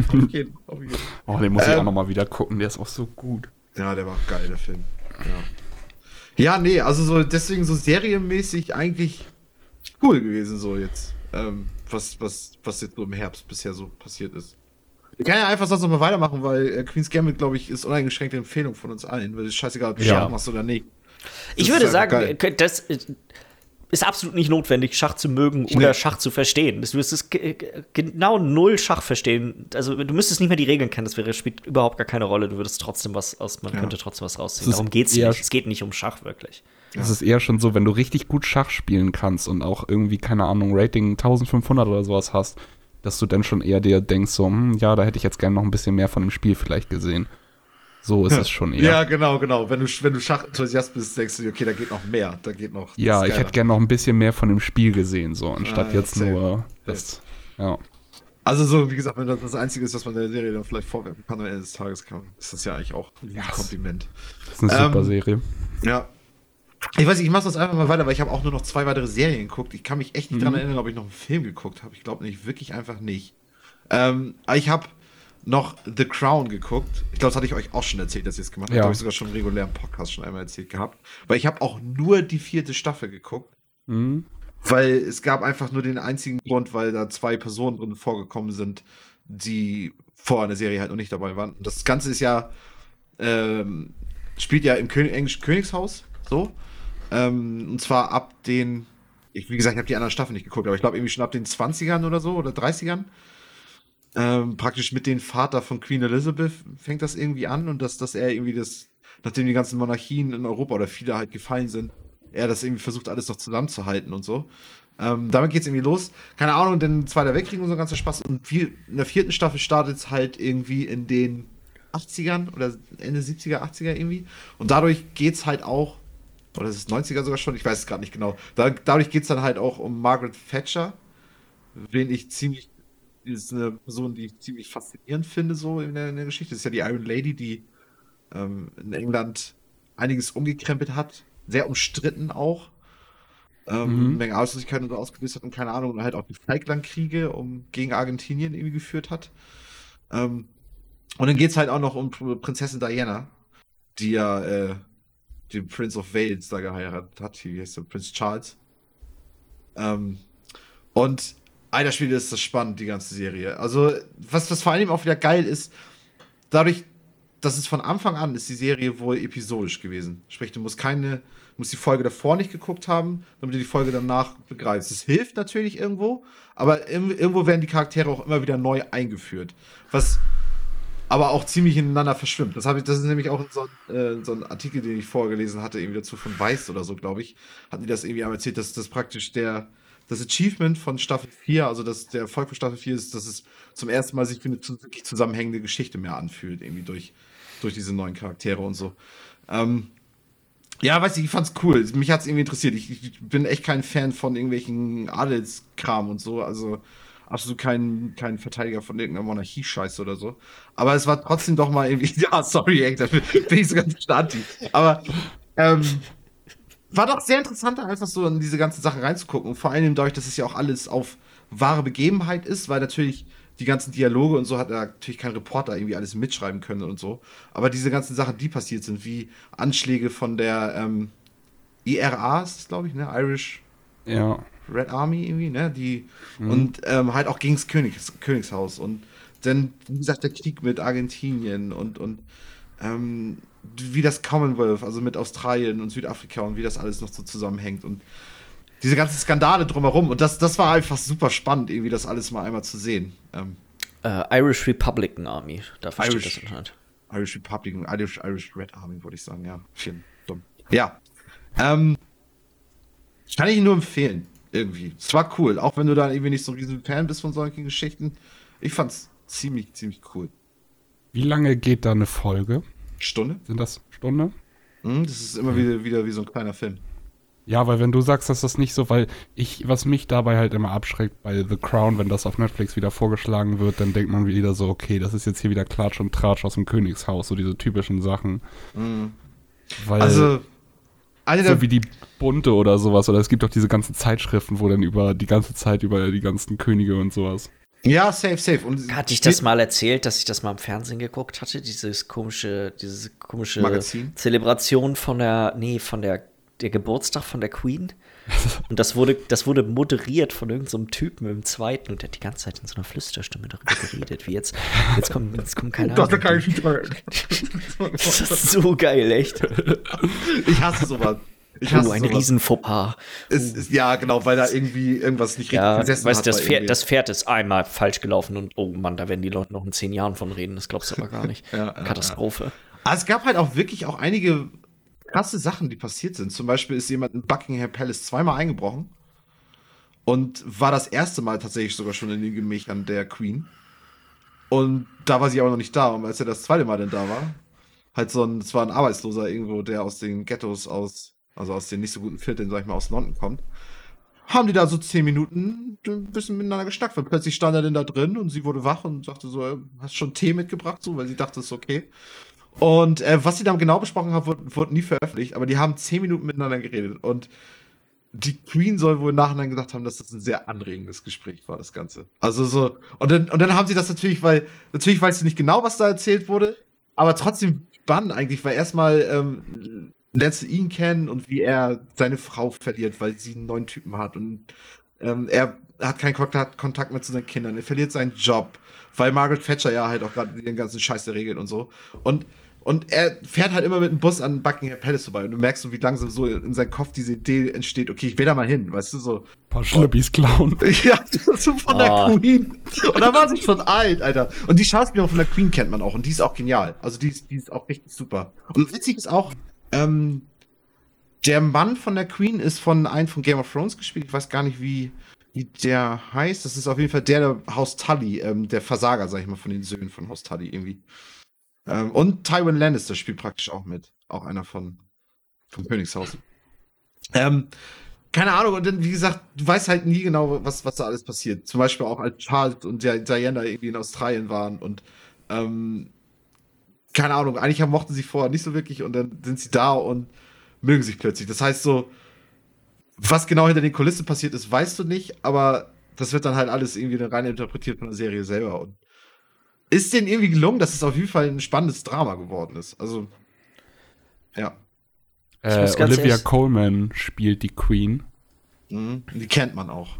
Auf jeden, auf jeden. Oh, den muss ähm, ich auch nochmal wieder gucken, der ist auch so gut. Ja, der war geil, der Film. Ja. Ja, nee, also so deswegen so serienmäßig eigentlich cool gewesen, so jetzt. Ähm, was, was, was jetzt so im Herbst bisher so passiert ist. Ich kann ja einfach sonst noch mal weitermachen, weil äh, Queen's Gambit, glaube ich, ist uneingeschränkte Empfehlung von uns allen, weil es scheißegal, ob du ja. machst oder nicht. Das ich würde sagen, geil. das, ist absolut nicht notwendig, Schach zu mögen oder nee. Schach zu verstehen. Du wirst es genau null Schach verstehen. Also du müsstest nicht mehr die Regeln kennen, das wäre, spielt überhaupt gar keine Rolle. Du würdest trotzdem was aus, man ja. könnte trotzdem was rausziehen. Darum geht es nicht. Es geht nicht um Schach wirklich. Es ja. ist eher schon so, wenn du richtig gut Schach spielen kannst und auch irgendwie, keine Ahnung, Rating 1500 oder sowas hast, dass du dann schon eher dir denkst, so, hm, ja, da hätte ich jetzt gerne noch ein bisschen mehr von dem Spiel vielleicht gesehen. So ist es schon eher. Ja, genau, genau. Wenn du, wenn du Schachenthusiast bist, denkst du dir, okay, da geht noch mehr. Da geht noch. Ja, ich hätte gerne noch ein bisschen mehr von dem Spiel gesehen, so, anstatt ah, jetzt safe. nur das. Ja. Also so, wie gesagt, wenn das das Einzige ist, was man der Serie dann vielleicht vorwerfen kann am Ende des Tages, kann, ist das ja eigentlich auch ein yes. Kompliment. Das ist eine ähm, super Serie. Ja. Ich weiß nicht, ich mach das einfach mal weiter, weil ich habe auch nur noch zwei weitere Serien geguckt. Ich kann mich echt nicht mhm. daran erinnern, ob ich noch einen Film geguckt habe. Ich glaube nicht, wirklich einfach nicht. Ähm, ich habe noch The Crown geguckt. Ich glaube, das hatte ich euch auch schon erzählt, dass ich es gemacht habe. Ja. habe ich sogar schon im regulären Podcast schon einmal erzählt gehabt. Weil ich habe auch nur die vierte Staffel geguckt. Mhm. Weil es gab einfach nur den einzigen Grund, weil da zwei Personen drin vorgekommen sind, die vor einer Serie halt noch nicht dabei waren. Und das Ganze ist ja, ähm, spielt ja im König, englischen Königshaus, so. Ähm, und zwar ab den, ich, wie gesagt, ich habe die anderen Staffeln nicht geguckt, aber ich glaube irgendwie schon ab den 20ern oder so oder 30ern. Ähm, praktisch mit dem Vater von Queen Elizabeth fängt das irgendwie an und dass, dass er irgendwie das, nachdem die ganzen Monarchien in Europa oder viele halt gefallen sind, er das irgendwie versucht, alles noch zusammenzuhalten und so. Ähm, damit es irgendwie los. Keine Ahnung, denn Zweiter Weltkrieg und so ganzer Spaß. Und viel, in der vierten Staffel startet es halt irgendwie in den 80ern oder Ende 70er, 80er irgendwie. Und dadurch geht es halt auch, oder ist es 90er sogar schon, ich weiß es gerade nicht genau. Da, dadurch geht es dann halt auch um Margaret Thatcher, wen ich ziemlich, ist eine Person, die ich ziemlich faszinierend finde, so in der, in der Geschichte. Das ist ja die Iron Lady, die ähm, in England einiges umgekrempelt hat sehr umstritten auch. Ähm, mhm. Menge Arbeitslosigkeit und so ausgelöst hat und keine Ahnung, und halt auch die Falklandkriege um, gegen Argentinien irgendwie geführt hat. Ähm, und dann geht es halt auch noch um Prinzessin Diana, die ja äh, den Prince of Wales da geheiratet hat. Wie heißt der? Prinz Charles. Ähm, und alter Spiel ist das spannend, die ganze Serie. Also, was, was vor allem auch wieder geil ist, dadurch, dass es von Anfang an ist die Serie wohl episodisch gewesen. Sprich, du musst keine musst die Folge davor nicht geguckt haben, damit du die Folge danach begreifst. Es hilft natürlich irgendwo, aber irgendwo werden die Charaktere auch immer wieder neu eingeführt. Was aber auch ziemlich ineinander verschwimmt. Das, ich, das ist nämlich auch so, äh, so ein Artikel, den ich vorgelesen hatte, irgendwie dazu von Weiß oder so, glaube ich. Hatten die das irgendwie einmal erzählt, dass das praktisch der, das Achievement von Staffel 4, also dass der Erfolg von Staffel 4 ist, dass es zum ersten Mal sich wie eine wirklich zusammenhängende Geschichte mehr anfühlt, irgendwie durch, durch diese neuen Charaktere und so. Ähm, ja, weiß ich, ich fand's cool. Mich hat's irgendwie interessiert. Ich, ich bin echt kein Fan von irgendwelchen Adelskram und so. Also absolut kein, kein Verteidiger von irgendeiner Monarchie-Scheiße oder so. Aber es war trotzdem doch mal irgendwie, ja, sorry, ey, da bin ich so ganz anti. Aber ähm, war doch sehr interessant, einfach so in diese ganze Sache reinzugucken. vor allem dadurch, dass es ja auch alles auf wahre Begebenheit ist, weil natürlich die ganzen Dialoge und so hat natürlich kein Reporter irgendwie alles mitschreiben können und so. Aber diese ganzen Sachen, die passiert sind, wie Anschläge von der ähm, IRA, ist glaube ich, ne? Irish ja. Red Army irgendwie, ne? Die, mhm. Und ähm, halt auch gegen das Königs, Königshaus. Und dann, wie gesagt, der Krieg mit Argentinien und, und ähm, wie das Commonwealth, also mit Australien und Südafrika und wie das alles noch so zusammenhängt. Und diese ganzen Skandale drumherum. Und das, das war einfach super spannend, irgendwie das alles mal einmal zu sehen. Ähm, uh, Irish Republican Army, da versteht das anscheinend. Irish Republican, Irish, Irish Red Army, würde ich sagen, ja. Vielen dumm. Ja. Ähm, kann ich nur empfehlen, irgendwie. Es war cool, auch wenn du da irgendwie nicht so ein riesen Fan bist von solchen Geschichten. Ich fand's ziemlich, ziemlich cool. Wie lange geht da eine Folge? Stunde? Sind das Stunde? Mhm, das ist immer wieder, wieder wie so ein kleiner Film. Ja, weil wenn du sagst, dass das nicht so, weil ich, was mich dabei halt immer abschreckt bei The Crown, wenn das auf Netflix wieder vorgeschlagen wird, dann denkt man wieder so, okay, das ist jetzt hier wieder Klatsch und Tratsch aus dem Königshaus, so diese typischen Sachen. Mhm. Weil, also, eine so wie die Bunte oder sowas, oder es gibt auch diese ganzen Zeitschriften, wo dann über die ganze Zeit über die ganzen Könige und sowas. Ja, safe, safe. Und hatte ich das mal erzählt, dass ich das mal im Fernsehen geguckt hatte, dieses komische, diese komische Magazin? Zelebration von der, nee, von der der Geburtstag von der Queen. Und das wurde, das wurde moderiert von irgendeinem so Typen im zweiten und der hat die ganze Zeit in so einer Flüsterstimme darüber geredet, wie jetzt, jetzt kommt, jetzt kommt keine Ahnung. Das ist so geil, echt. Ich hasse sowas. Ich oh, ein riesen Fauxpas. ja, genau, weil da irgendwie irgendwas nicht ja, richtig gesessen weißt, hat. Das Pferd, das Pferd ist einmal falsch gelaufen und oh Mann, da werden die Leute noch in zehn Jahren von reden. Das glaubst du aber gar nicht. ja, Katastrophe. Ja. Aber es gab halt auch wirklich auch einige krasse Sachen, die passiert sind. Zum Beispiel ist jemand in Buckingham Palace zweimal eingebrochen. und war das erste Mal tatsächlich sogar schon in den Gemächern der Queen. Und da war sie aber noch nicht da. Und als er das zweite Mal denn da war, halt so ein, es war ein Arbeitsloser irgendwo, der aus den Ghettos aus, also aus den nicht so guten Vierteln, sag ich mal, aus London kommt, haben die da so zehn Minuten ein bisschen miteinander gestackt. Weil plötzlich stand er denn da drin und sie wurde wach und sagte so, hast schon Tee mitgebracht, so, weil sie dachte, es ist okay. Und äh, was sie dann genau besprochen haben, wurde, wurde nie veröffentlicht, aber die haben zehn Minuten miteinander geredet. Und die Queen soll wohl im Nachhinein gesagt haben, dass das ein sehr anregendes Gespräch war, das Ganze. Also so, und dann, und dann haben sie das natürlich, weil, natürlich weiß sie nicht genau, was da erzählt wurde, aber trotzdem spannend eigentlich, weil erstmal ähm, lernst du ihn kennen und wie er seine Frau verliert, weil sie einen neuen Typen hat und ähm, er hat keinen Kontakt, mehr zu seinen Kindern, er verliert seinen Job, weil Margaret Thatcher ja halt auch gerade den ganzen Scheiß regelt und so. Und und er fährt halt immer mit dem Bus an Buckingham Palace vorbei. Und du merkst so, wie langsam so in seinem Kopf diese Idee entsteht, okay, ich will da mal hin, weißt du, so. Ein paar Schlippis klauen. Ja, so von oh. der ah. Queen. Und da war sie schon alt, Alter. Und die Schauspielerin von der Queen kennt man auch. Und die ist auch genial. Also die ist, die ist auch richtig super. Und witzig ist auch, ähm, der Mann von der Queen ist von einem von Game of Thrones gespielt. Ich weiß gar nicht, wie, wie der heißt. Das ist auf jeden Fall der, der Haus Tully, ähm, der Versager, sag ich mal, von den Söhnen von Haus Tully irgendwie. Ähm, und Tywin Lannister spielt praktisch auch mit. Auch einer von vom Königshaus. Ähm, keine Ahnung, und dann, wie gesagt, du weißt halt nie genau, was, was da alles passiert. Zum Beispiel auch als Charles und Diana irgendwie in Australien waren und ähm, keine Ahnung, eigentlich mochten sie vorher nicht so wirklich und dann sind sie da und mögen sich plötzlich. Das heißt so, was genau hinter den Kulissen passiert ist, weißt du nicht, aber das wird dann halt alles irgendwie rein interpretiert von der Serie selber und ist denen irgendwie gelungen, dass es auf jeden Fall ein spannendes Drama geworden ist. Also, ja. Äh, Olivia Coleman spielt die Queen. Mhm, die kennt man auch.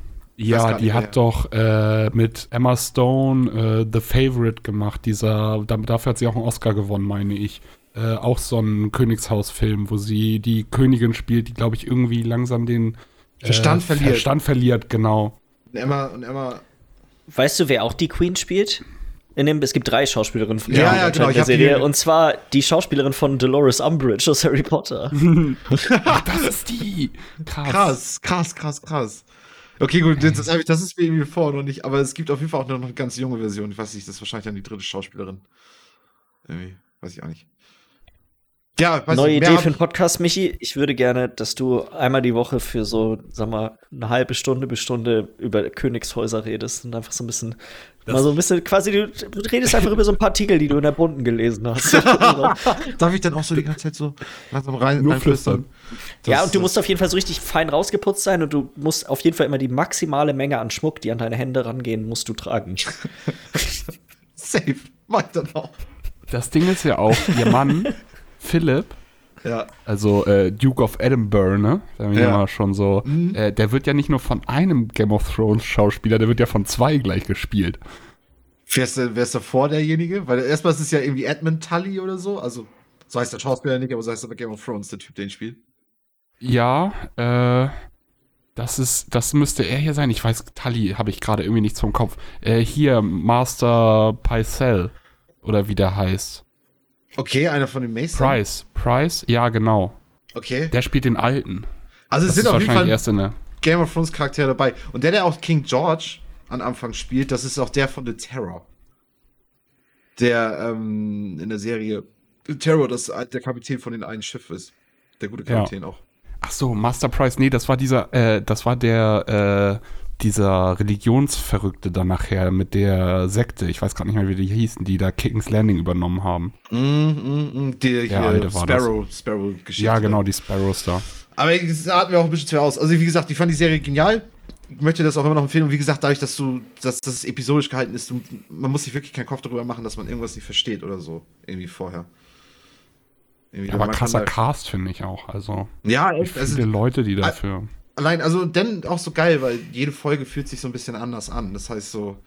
Ja, die hat doch äh, mit Emma Stone äh, The Favorite gemacht. Dieser, dafür hat sie auch einen Oscar gewonnen, meine ich. Äh, auch so ein Königshausfilm, wo sie die Königin spielt, die, glaube ich, irgendwie langsam den äh, Verstand verliert. Verstand verliert, genau. Und Emma, und Emma. Weißt du, wer auch die Queen spielt? In dem, es gibt drei Schauspielerinnen von ja, ja, genau, der Serie. Die, und zwar die Schauspielerin von Dolores Umbridge aus Harry Potter. Ach, das ist die. Krass. Krass, krass, krass, krass. Okay, gut, das, das ist mir irgendwie vor noch nicht, aber es gibt auf jeden Fall auch noch eine ganz junge Version. Ich weiß nicht, das ist wahrscheinlich dann die dritte Schauspielerin. Irgendwie, weiß ich auch nicht. Ja, Neue Idee für einen Podcast, Michi. Ich würde gerne, dass du einmal die Woche für so, sag mal, eine halbe Stunde bis Stunde über Königshäuser redest und einfach so ein bisschen, das mal so ein bisschen, quasi, du, du, redest einfach über so ein paar Artikel, die du in der Bunten gelesen hast. Darf ich dann auch so die ganze Zeit so langsam rein, Nur flüstern? Ja, und du musst auf jeden Fall so richtig fein rausgeputzt sein und du musst auf jeden Fall immer die maximale Menge an Schmuck, die an deine Hände rangehen, musst du tragen. Safe. Mach dann auch. Das Ding ist ja auch, ihr Mann Philip, ja. also äh, Duke of Edinburgh, ne? Da bin ich ja. mal schon so. Mhm. Äh, der wird ja nicht nur von einem Game of Thrones Schauspieler, der wird ja von zwei gleich gespielt. Wer ist, wer ist davor derjenige? Weil erstmal ist es ja irgendwie Edmund Tully oder so. Also, so heißt der Schauspieler nicht, aber so heißt er bei Game of Thrones, der Typ, den spielt. Ja, äh, das ist, das müsste er hier sein. Ich weiß, Tully habe ich gerade irgendwie nicht zum Kopf. Äh, hier, Master Pycelle. Oder wie der heißt. Okay, einer von den Mason. Price. Price? Ja, genau. Okay. Der spielt den alten. Also es das sind auf jeden Fall erste, ne? Game of Thrones Charaktere dabei. Und der, der auch King George am Anfang spielt, das ist auch der von The Terror. Der ähm, in der Serie The Terror, das der Kapitän von den einen Schiff ist. Der gute Kapitän ja. auch. Ach so, Master Price, nee, das war dieser, äh, das war der, äh, dieser Religionsverrückte dann nachher mit der Sekte, ich weiß gerade nicht mehr, wie die hießen, die da King's Landing übernommen haben. Mm, mm, mm, die ja, hier Sparrow, Sparrow-Geschichte. Ja, genau, die Sparrows da. Aber das atmen wir auch ein bisschen zu aus. Also, wie gesagt, ich fand die Serie genial. Ich möchte das auch immer noch empfehlen. Und wie gesagt, dadurch, dass du, dass das episodisch gehalten ist, du, man muss sich wirklich keinen Kopf darüber machen, dass man irgendwas nicht versteht oder so. Irgendwie vorher. Irgendwie aber krasser Cast, finde ich auch. Also, ja, echt. Viele also, Leute, die dafür. Allein, also dann auch so geil, weil jede Folge fühlt sich so ein bisschen anders an. Das heißt so,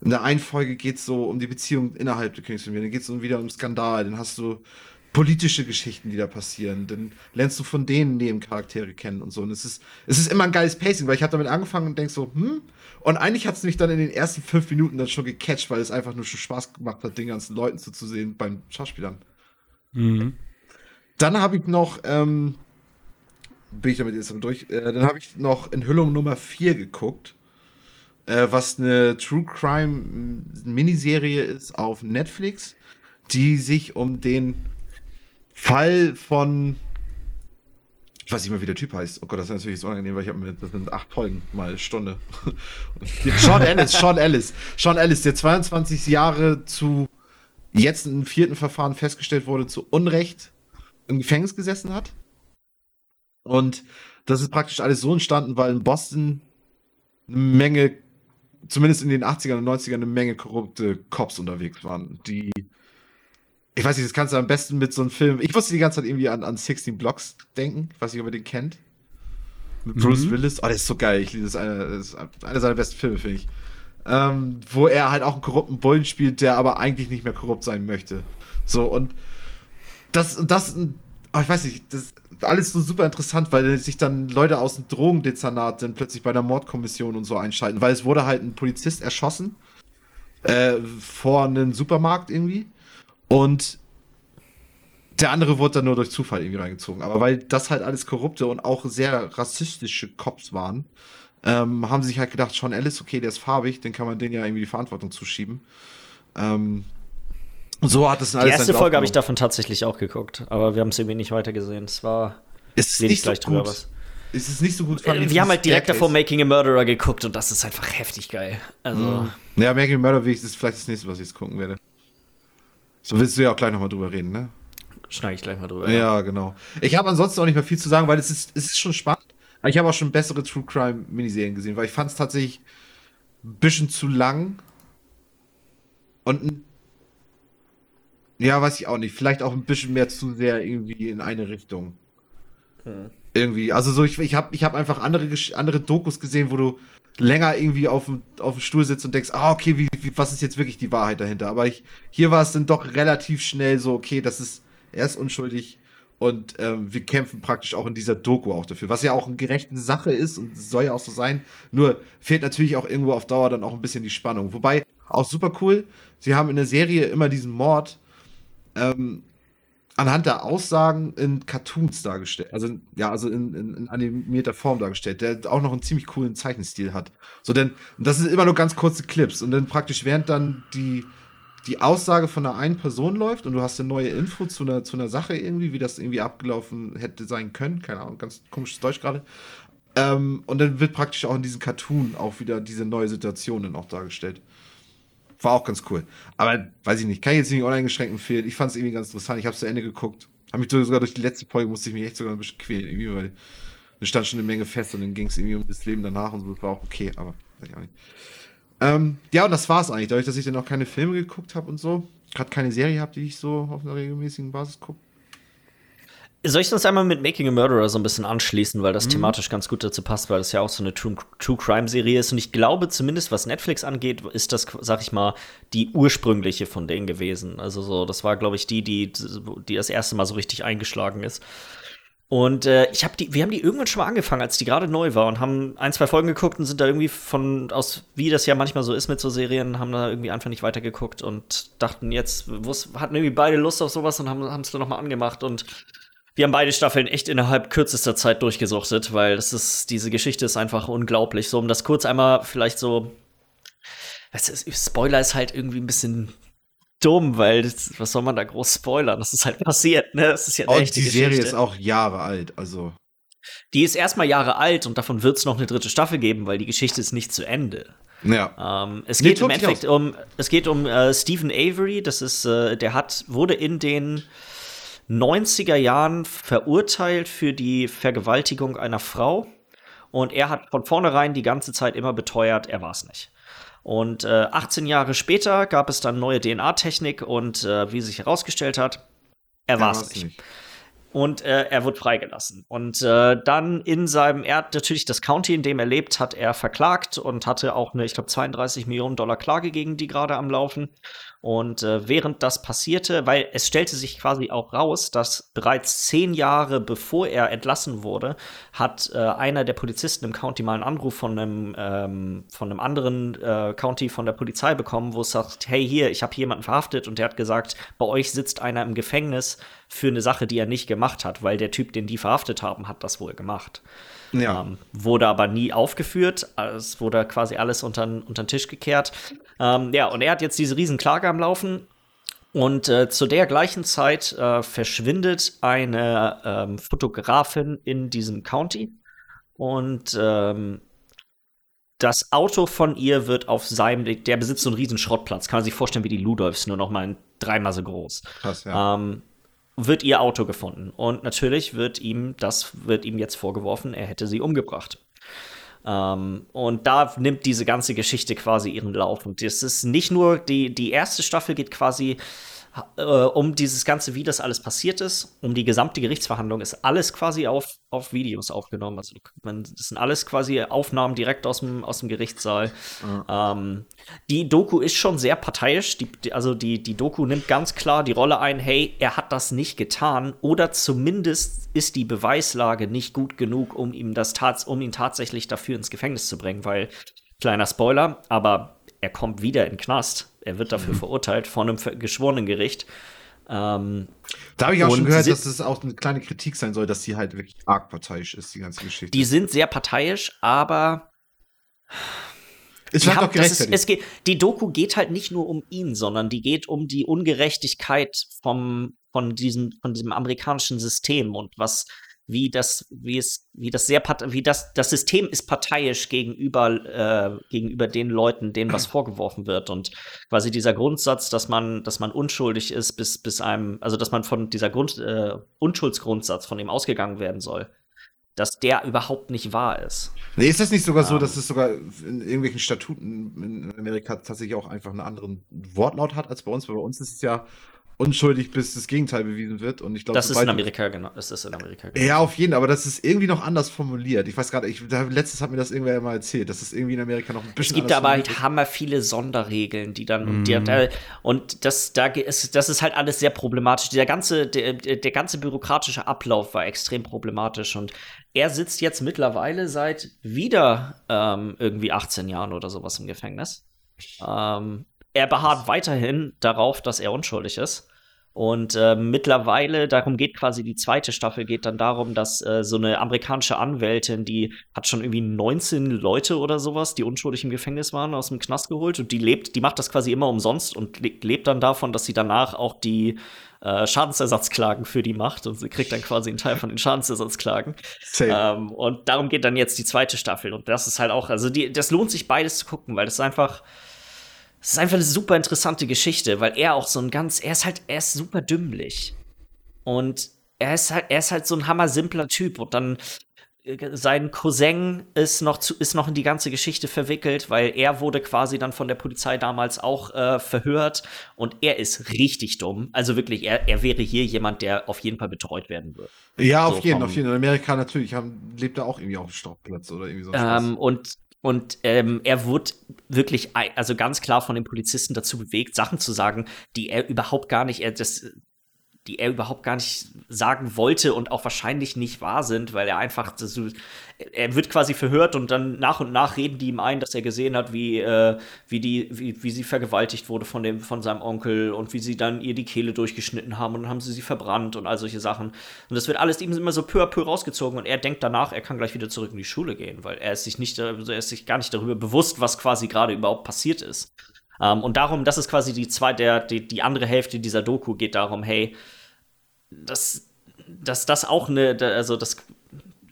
in der einen Folge geht es so um die Beziehung innerhalb der Königsfamilie, dann geht es wieder um Skandal, dann hast du politische Geschichten, die da passieren, dann lernst du von denen Nebencharaktere kennen und so. Und es ist, es ist immer ein geiles Pacing, weil ich habe damit angefangen und denk so, hm? Und eigentlich hat es mich dann in den ersten fünf Minuten dann schon gecatcht, weil es einfach nur schon Spaß gemacht hat, den ganzen Leuten zuzusehen beim Schauspielern. Mhm. Dann habe ich noch ähm, bin ich damit jetzt durch. Äh, dann habe ich noch Enthüllung Nummer 4 geguckt, äh, was eine True Crime Miniserie ist auf Netflix, die sich um den Fall von ich weiß nicht mehr, wie der Typ heißt. Oh Gott, das ist natürlich so unangenehm, weil ich habe mit, das sind acht Folgen mal Stunde. Sean Ellis, Sean Ellis. Sean Ellis, der 22 Jahre zu jetzt im vierten Verfahren festgestellt wurde, zu Unrecht im Gefängnis gesessen hat. Und das ist praktisch alles so entstanden, weil in Boston eine Menge, zumindest in den 80ern und 90ern, eine Menge korrupte Cops unterwegs waren, die ich weiß nicht, das kannst du am besten mit so einem Film. Ich musste die ganze Zeit irgendwie an, an 16 Blocks denken. Ich weiß nicht, ob ihr den kennt. Mit Bruce mhm. Willis. Oh, der ist so geil. Ich liebe das. Eine, das ist einer seiner besten Filme, finde ich. Ähm, wo er halt auch einen korrupten Bullen spielt, der aber eigentlich nicht mehr korrupt sein möchte. So, und das, und das, oh, ich weiß nicht, das alles so super interessant, weil sich dann Leute aus dem Drogendezernat dann plötzlich bei der Mordkommission und so einschalten, weil es wurde halt ein Polizist erschossen äh, vor einem Supermarkt irgendwie. Und der andere wurde dann nur durch Zufall irgendwie reingezogen. Aber weil das halt alles korrupte und auch sehr rassistische Cops waren, ähm, haben sie sich halt gedacht, Sean Ellis, okay, der ist farbig, den kann man denen ja irgendwie die Verantwortung zuschieben. Ähm, so hat es alles. Die erste Folge habe ich davon tatsächlich auch geguckt, aber wir haben es irgendwie nicht weitergesehen. Es war ist nicht gleich so drüber was. Ist es nicht so gut? Äh, wir haben halt direkt davor Making a Murderer geguckt und das ist einfach heftig geil. Also. Mhm. Ja, Making a Murderer ist vielleicht das nächste, was ich jetzt gucken werde. So willst du ja auch gleich nochmal drüber reden, ne? Schneide ich gleich mal drüber. Ja, ja. genau. Ich habe ansonsten auch nicht mehr viel zu sagen, weil es ist, es ist schon spannend. Ich habe auch schon bessere True Crime Miniserien gesehen, weil ich fand es tatsächlich ein bisschen zu lang. Und ja, weiß ich auch nicht. Vielleicht auch ein bisschen mehr zu sehr irgendwie in eine Richtung. Hm. Irgendwie. Also so, ich, ich habe ich hab einfach andere, andere Dokus gesehen, wo du länger irgendwie auf dem, auf dem Stuhl sitzt und denkst, ah, okay, wie, wie, was ist jetzt wirklich die Wahrheit dahinter? Aber ich, hier war es dann doch relativ schnell so, okay, das ist, er ist unschuldig und ähm, wir kämpfen praktisch auch in dieser Doku auch dafür, was ja auch eine gerechte Sache ist und soll ja auch so sein. Nur fehlt natürlich auch irgendwo auf Dauer dann auch ein bisschen die Spannung. Wobei, auch super cool, sie haben in der Serie immer diesen Mord ähm, anhand der Aussagen in Cartoons dargestellt. Also, ja, also in, in, in, animierter Form dargestellt, der auch noch einen ziemlich coolen Zeichenstil hat. So, denn, das sind immer nur ganz kurze Clips. Und dann praktisch, während dann die, die Aussage von einer einen Person läuft und du hast eine neue Info zu einer, zu einer Sache irgendwie, wie das irgendwie abgelaufen hätte sein können. Keine Ahnung, ganz komisches Deutsch gerade. Ähm, und dann wird praktisch auch in diesem Cartoon auch wieder diese neue Situation dann auch dargestellt. War auch ganz cool. Aber weiß ich nicht, kann ich jetzt nicht uneingeschränkt empfehlen. Ich fand es irgendwie ganz interessant. Ich habe es zu Ende geguckt. Habe mich sogar durch die letzte Folge musste ich mich echt sogar ein bisschen quälen, irgendwie, weil da stand schon eine Menge fest und dann ging es irgendwie um das Leben danach und so. Das war auch okay, aber weiß ich auch nicht. Ähm, ja, und das war's eigentlich. Dadurch, dass ich dann auch keine Filme geguckt habe und so, gerade keine Serie habe, die ich so auf einer regelmäßigen Basis gucke, soll ich uns einmal mit Making a Murderer so ein bisschen anschließen, weil das mhm. thematisch ganz gut dazu passt, weil das ja auch so eine True, True Crime Serie ist. Und ich glaube, zumindest was Netflix angeht, ist das, sag ich mal, die ursprüngliche von denen gewesen. Also so, das war, glaube ich, die, die, die das erste Mal so richtig eingeschlagen ist. Und äh, ich habe die, wir haben die irgendwann schon mal angefangen, als die gerade neu war und haben ein, zwei Folgen geguckt und sind da irgendwie von aus, wie das ja manchmal so ist mit so Serien, haben da irgendwie einfach nicht weitergeguckt und dachten jetzt, hatten irgendwie beide Lust auf sowas und haben es dann nochmal angemacht und wir haben beide Staffeln echt innerhalb kürzester Zeit durchgesuchtet, weil das ist, diese Geschichte ist einfach unglaublich. So, um das kurz einmal vielleicht so. Spoiler ist halt irgendwie ein bisschen dumm, weil das, was soll man da groß spoilern? Das ist halt passiert, ne? Das ist ja eine die Serie ist auch Jahre alt, also. Die ist erstmal Jahre alt und davon wird es noch eine dritte Staffel geben, weil die Geschichte ist nicht zu Ende. Ja. Ähm, es, geht im Endeffekt um, es geht um äh, Stephen Avery, das ist, äh, der hat, wurde in den 90er Jahren verurteilt für die Vergewaltigung einer Frau. Und er hat von vornherein die ganze Zeit immer beteuert, er war es nicht. Und äh, 18 Jahre später gab es dann neue DNA-Technik und äh, wie sich herausgestellt hat, er war es nicht. nicht. Und äh, er wurde freigelassen. Und äh, dann in seinem, er hat natürlich das County, in dem er lebt, hat er verklagt und hatte auch eine, ich glaube, 32 Millionen Dollar Klage gegen die gerade am Laufen. Und äh, während das passierte, weil es stellte sich quasi auch raus, dass bereits zehn Jahre bevor er entlassen wurde, hat äh, einer der Polizisten im County mal einen Anruf von einem, ähm, von einem anderen äh, County von der Polizei bekommen, wo es sagt, hey hier, ich habe jemanden verhaftet und der hat gesagt, bei euch sitzt einer im Gefängnis für eine Sache, die er nicht gemacht hat, weil der Typ, den die verhaftet haben, hat das wohl gemacht. Ja. Ähm, wurde aber nie aufgeführt. Es wurde quasi alles unter, unter den Tisch gekehrt. Ähm, ja, und er hat jetzt diese Riesenklage am Laufen. Und äh, zu der gleichen Zeit äh, verschwindet eine ähm, Fotografin in diesem County. Und ähm, das Auto von ihr wird auf seinem, der besitzt so einen riesen Schrottplatz. Kann man sich vorstellen, wie die Ludolfs, nur noch mal dreimal so groß. Krass, ja. Ähm, wird ihr Auto gefunden. Und natürlich wird ihm, das wird ihm jetzt vorgeworfen, er hätte sie umgebracht. Ähm, und da nimmt diese ganze Geschichte quasi ihren Lauf. Und das ist nicht nur die, die erste Staffel geht quasi äh, um dieses Ganze, wie das alles passiert ist, um die gesamte Gerichtsverhandlung, ist alles quasi auf, auf Videos aufgenommen. Also man, das sind alles quasi Aufnahmen direkt aus dem, aus dem Gerichtssaal. Mhm. Ähm, die Doku ist schon sehr parteiisch. Die, also die, die Doku nimmt ganz klar die Rolle ein, hey, er hat das nicht getan oder zumindest ist die Beweislage nicht gut genug, um ihm das tats um ihn tatsächlich dafür ins Gefängnis zu bringen, weil kleiner Spoiler, aber er kommt wieder in den Knast. Er wird dafür mhm. verurteilt von einem geschworenen Gericht. Ähm, da habe ich auch schon gehört, dass es auch eine kleine Kritik sein soll, dass sie halt wirklich arg parteiisch ist, die ganze Geschichte. Die sind sehr parteiisch, aber es wird doch gerechtfertigt. Ist, es geht, die Doku geht halt nicht nur um ihn, sondern die geht um die Ungerechtigkeit vom, von, diesem, von diesem amerikanischen System und was wie das, wie es, wie das sehr, wie das, das System ist parteiisch gegenüber, äh, gegenüber den Leuten, denen was vorgeworfen wird. Und quasi dieser Grundsatz, dass man, dass man unschuldig ist, bis, bis einem, also dass man von dieser Grund, äh, Unschuldsgrundsatz, von dem ausgegangen werden soll, dass der überhaupt nicht wahr ist. Nee, ist das nicht sogar so, ähm. dass es sogar in irgendwelchen Statuten in Amerika tatsächlich auch einfach einen anderen Wortlaut hat als bei uns? Weil bei uns ist es ja unschuldig, bis das Gegenteil bewiesen wird. Und ich glaube, das ist in Amerika genau. Das ist in Amerika. Genau. Ja, auf jeden Fall. Aber das ist irgendwie noch anders formuliert. Ich weiß gerade, ich, letztes hat mir das irgendwer mal erzählt, dass es irgendwie in Amerika noch ein bisschen. Es gibt aber halt hammer viele Sonderregeln, die dann mm. und, die, mhm. und das da ist das ist halt alles sehr problematisch. Der ganze der, der ganze bürokratische Ablauf war extrem problematisch und er sitzt jetzt mittlerweile seit wieder ähm, irgendwie 18 Jahren oder sowas im Gefängnis. Ähm, er beharrt weiterhin darauf, dass er unschuldig ist. Und äh, mittlerweile, darum geht quasi die zweite Staffel, geht dann darum, dass äh, so eine amerikanische Anwältin, die hat schon irgendwie 19 Leute oder sowas, die unschuldig im Gefängnis waren, aus dem Knast geholt. Und die lebt, die macht das quasi immer umsonst und le lebt dann davon, dass sie danach auch die äh, Schadensersatzklagen für die macht und sie kriegt dann quasi einen Teil von den Schadensersatzklagen. Ähm, und darum geht dann jetzt die zweite Staffel. Und das ist halt auch, also die, das lohnt sich beides zu gucken, weil das ist einfach es ist einfach eine super interessante Geschichte, weil er auch so ein ganz, er ist halt, er ist super dümmlich. Und er ist halt, er ist halt so ein hammer simpler Typ und dann äh, sein Cousin ist noch zu, ist noch in die ganze Geschichte verwickelt, weil er wurde quasi dann von der Polizei damals auch äh, verhört und er ist richtig dumm. Also wirklich, er, er wäre hier jemand, der auf jeden Fall betreut werden würde. Ja, so auf jeden, auf jeden. In Amerika natürlich haben, lebt er auch irgendwie auf dem Staubblatz oder irgendwie so. Ähm, und und ähm, er wurde wirklich, also ganz klar von den Polizisten dazu bewegt, Sachen zu sagen, die er überhaupt gar nicht, er, das, die er überhaupt gar nicht sagen wollte und auch wahrscheinlich nicht wahr sind, weil er einfach so, er wird quasi verhört und dann nach und nach reden die ihm ein, dass er gesehen hat, wie, äh, wie, die, wie, wie sie vergewaltigt wurde von, dem, von seinem Onkel und wie sie dann ihr die Kehle durchgeschnitten haben und dann haben sie sie verbrannt und all solche Sachen. Und das wird alles ihm immer so peu à peu rausgezogen und er denkt danach, er kann gleich wieder zurück in die Schule gehen, weil er ist sich nicht, also er ist sich gar nicht darüber bewusst, was quasi gerade überhaupt passiert ist. Ähm, und darum, das ist quasi die zweite, der, die, die andere Hälfte dieser Doku geht darum, hey, dass, dass das auch eine, also das,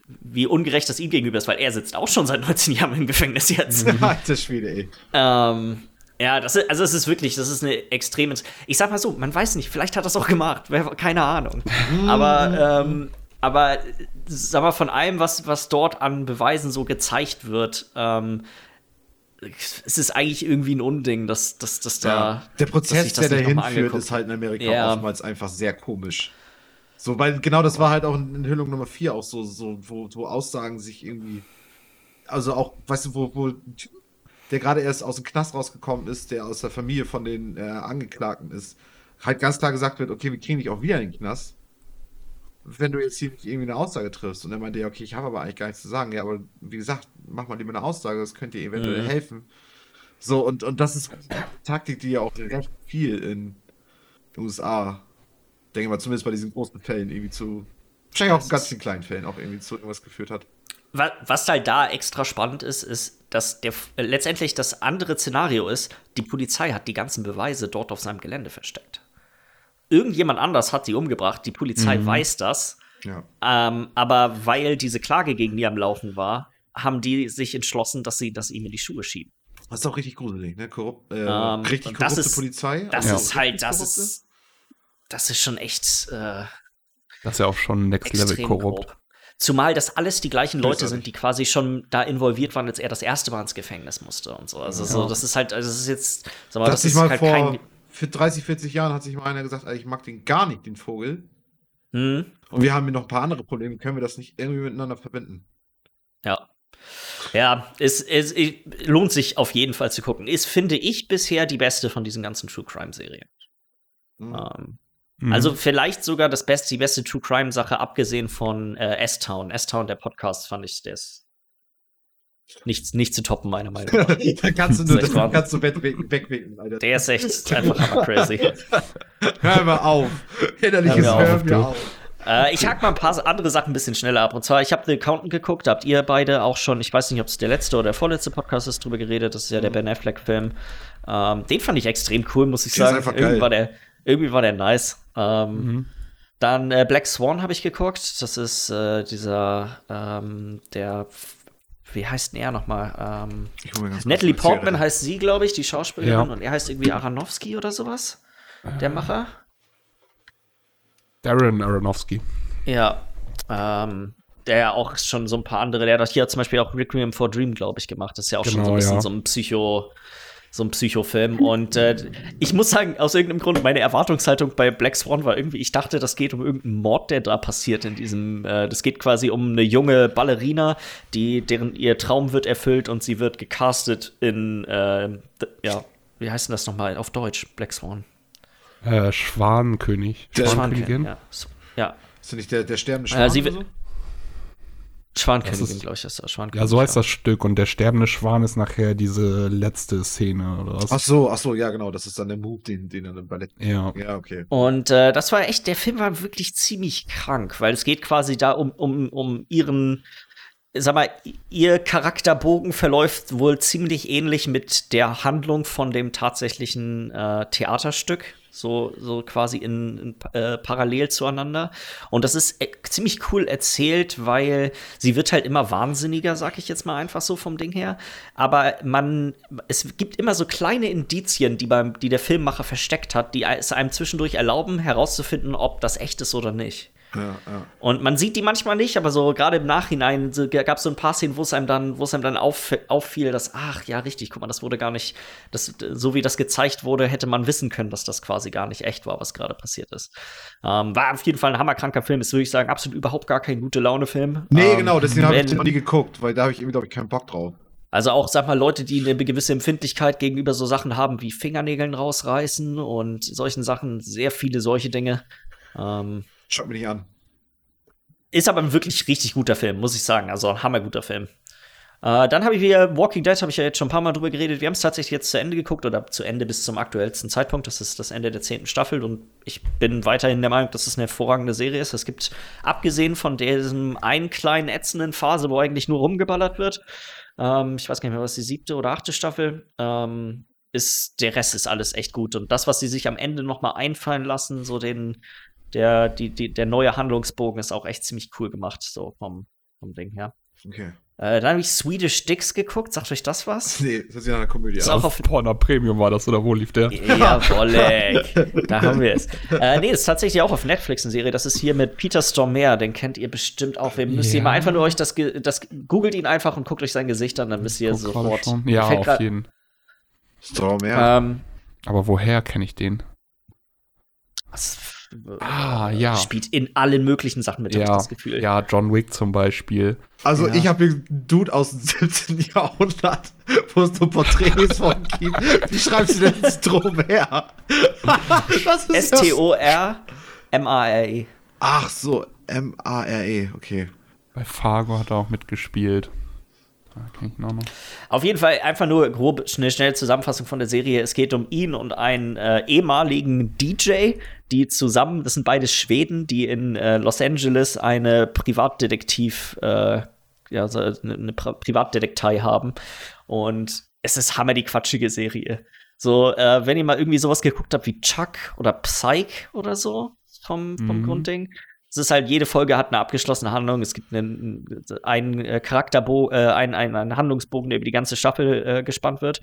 wie ungerecht das ihm gegenüber ist, weil er sitzt auch schon seit 19 Jahren im Gefängnis jetzt. Alter Schwede, ey. Ähm, ja, das ist, also es ist wirklich, das ist eine extreme. Ich sag mal so, man weiß nicht, vielleicht hat er es auch gemacht, keine Ahnung. aber, ähm, aber sag mal, von allem, was, was dort an Beweisen so gezeigt wird, ähm, es ist eigentlich irgendwie ein Unding, dass, dass, dass da. Ja. Der Prozess, der dahin führt, ist halt in Amerika ja. oftmals einfach sehr komisch. So, weil genau das war halt auch in Enthüllung Nummer 4 auch so, so wo, wo Aussagen sich irgendwie. Also auch, weißt du, wo, wo der gerade erst aus dem Knast rausgekommen ist, der aus der Familie von den äh, Angeklagten ist, halt ganz klar gesagt wird, okay, wir kriegen dich auch wieder in den Knast. Wenn du jetzt hier irgendwie eine Aussage triffst. Und er meinte, ja, okay, ich habe aber eigentlich gar nichts zu sagen. Ja, aber wie gesagt, mach mal lieber eine Aussage, das könnte dir eventuell mhm. helfen. So, und, und das ist eine Taktik, die ja auch recht viel in den USA, denke mal, zumindest bei diesen großen Fällen irgendwie zu, wahrscheinlich auch in ganz vielen kleinen Fällen auch irgendwie zu irgendwas geführt hat. Was halt da extra spannend ist, ist, dass der, äh, letztendlich das andere Szenario ist, die Polizei hat die ganzen Beweise dort auf seinem Gelände versteckt. Irgendjemand anders hat sie umgebracht, die Polizei mhm. weiß das. Ja. Ähm, aber weil diese Klage gegen die am Laufen war, haben die sich entschlossen, dass sie das ihm in die Schuhe schieben. Das ist auch richtig gruselig, ne? Korrupt, äh, ähm, richtig korrupte ist, Polizei. Das ist halt, das ist, das ist schon echt. Äh, das ist ja auch schon Next Level korrupt. Grob. Zumal das alles die gleichen Leute sind, die quasi schon da involviert waren, als er das erste Mal ins Gefängnis musste und so. Also ja. so, das ist halt, also das ist jetzt, sag mal, das, das ist mal halt vor, kein. Für 30, 40 Jahren hat sich mal einer gesagt, ich mag den gar nicht, den Vogel. Mhm. Und wir haben hier noch ein paar andere Probleme. Können wir das nicht irgendwie miteinander verbinden? Ja. Ja, es, es, es, lohnt sich auf jeden Fall zu gucken. Ist, finde ich, bisher die beste von diesen ganzen True Crime-Serien. Mhm. Ähm, Mhm. Also vielleicht sogar das beste, die beste True Crime Sache, abgesehen von äh, S-Town. S-Town, der Podcast, fand ich, der ist nicht, nicht zu toppen, meiner Meinung nach. da kannst du nur das kannst du wegwinken, Alter. Der ist echt einfach hammer crazy. Hör mal auf. Innerliches Hör, Hör mir auf. Äh, ich hack mal ein paar andere Sachen ein bisschen schneller ab. Und zwar, ich habe The Accountant geguckt, habt ihr beide auch schon, ich weiß nicht, ob es der letzte oder der vorletzte Podcast ist, drüber geredet. Das ist ja der mhm. Ben Affleck-Film. Ähm, den fand ich extrem cool, muss ich sagen. Irgendwie war der, irgendwie war der nice. Ähm, mhm. Dann äh, Black Swan habe ich geguckt. Das ist äh, dieser, ähm, der, wie heißt denn er nochmal? Ähm, Natalie Portman heißt sie, glaube ich, die Schauspielerin. Ja. Und er heißt irgendwie Aronofsky oder sowas. Der Macher. Darren Aronofsky. Ja. Ähm, der ja auch schon so ein paar andere, der hat hier zum Beispiel auch Requiem for Dream, glaube ich, gemacht. Das ist ja auch genau, schon so ein bisschen ja. so ein Psycho- so ein Psychofilm. Und äh, ich muss sagen, aus irgendeinem Grund, meine Erwartungshaltung bei Black Swan war irgendwie, ich dachte, das geht um irgendeinen Mord, der da passiert in diesem, äh, das geht quasi um eine junge Ballerina, die, deren ihr Traum wird erfüllt und sie wird gecastet in, äh, ja, wie heißt denn das nochmal auf Deutsch, Black Swan? Äh, Schwanenkönig. Schwankönigin. Ja. ja. Ist nicht der, der sterbende Schwan? Äh, sie, so? Schwankönigin, glaube ich, ist das. Schwankönigin, ja, so heißt das Stück. Und der sterbende Schwan ist nachher diese letzte Szene, oder was? Ach so, ach so, ja, genau. Das ist dann der Move, den, den er im Ballett. Ja. Ja, okay. Und äh, das war echt, der Film war wirklich ziemlich krank, weil es geht quasi da um, um, um ihren sag mal, ihr Charakterbogen verläuft wohl ziemlich ähnlich mit der Handlung von dem tatsächlichen äh, Theaterstück so, so quasi in, in äh, parallel zueinander. Und das ist äh, ziemlich cool erzählt, weil sie wird halt immer wahnsinniger, sag ich jetzt mal einfach so vom Ding her. Aber man, es gibt immer so kleine Indizien, die beim, die der Filmmacher versteckt hat, die es einem zwischendurch erlauben, herauszufinden, ob das echt ist oder nicht. Ja, Und man sieht die manchmal nicht, aber so gerade im Nachhinein so, gab es so ein paar Szenen, wo es einem dann, wo es einem dann auf, auffiel, dass, ach ja, richtig, guck mal, das wurde gar nicht, das, so wie das gezeigt wurde, hätte man wissen können, dass das quasi gar nicht echt war, was gerade passiert ist. Ähm, war auf jeden Fall ein hammerkranker Film, ist, würde ich sagen, absolut überhaupt gar kein gute Laune-Film. Nee, ähm, genau, deswegen habe ich den noch nie geguckt, weil da habe ich irgendwie, glaube ich, keinen Bock drauf. Also auch, sag mal, Leute, die eine gewisse Empfindlichkeit gegenüber so Sachen haben wie Fingernägeln rausreißen und solchen Sachen, sehr viele solche Dinge. Ähm, Schaut mir nicht an. Ist aber ein wirklich richtig guter Film, muss ich sagen. Also ein hammerguter Film. Äh, dann habe ich wieder Walking Dead, habe ich ja jetzt schon ein paar Mal drüber geredet. Wir haben es tatsächlich jetzt zu Ende geguckt oder zu Ende bis zum aktuellsten Zeitpunkt. Das ist das Ende der zehnten Staffel und ich bin weiterhin der Meinung, dass es eine hervorragende Serie ist. Es gibt, abgesehen von diesem einen kleinen ätzenden Phase, wo eigentlich nur rumgeballert wird, ähm, ich weiß gar nicht mehr, was die siebte oder achte Staffel, ähm, ist der Rest ist alles echt gut. Und das, was sie sich am Ende noch mal einfallen lassen, so den der, die, die, der neue Handlungsbogen ist auch echt ziemlich cool gemacht, so vom, vom Ding her. Okay. Äh, dann habe ich Swedish Dicks geguckt. Sagt euch das was? Nee, das ist ja eine Komödie. Ist auch auf Porno Premium war das, oder wo lief der? Jawolle. da haben wir es. Äh, nee, das ist tatsächlich auch auf Netflix eine Serie. Das ist hier mit Peter Stormare. Den kennt ihr bestimmt auch. Wir müsst ja. ihr mal einfach nur euch das, das, googelt ihn einfach und guckt euch sein Gesicht an, dann wisst ihr sofort. Ja, auf jeden. Stormare. Ähm, Aber woher kenne ich den? Was ah, ja. spielt in allen möglichen Sachen mit, ja, habe ich das Gefühl. Ja, John Wick zum Beispiel. Also ja. ich habe hier einen Dude aus dem 17. Jahrhundert, wo es so Porträts von gibt. Wie schreibst du denn Strom her? S-T-O-R-M-A-R-E. Ach so, M-A-R-E, okay. Bei Fargo hat er auch mitgespielt. Auf jeden Fall einfach nur grob eine schnelle Zusammenfassung von der Serie. Es geht um ihn und einen äh, ehemaligen DJ, die zusammen, das sind beide Schweden, die in äh, Los Angeles eine Privatdetektiv, äh, ja, so eine, eine Privatdetektei haben. Und es ist hammer die quatschige Serie. So, äh, wenn ihr mal irgendwie sowas geguckt habt wie Chuck oder Psych oder so vom, vom mhm. Grundding, es ist halt, jede Folge hat eine abgeschlossene Handlung. Es gibt einen, einen äh, Charakterbogen, äh, einen, einen, einen, Handlungsbogen, der über die ganze Staffel äh, gespannt wird.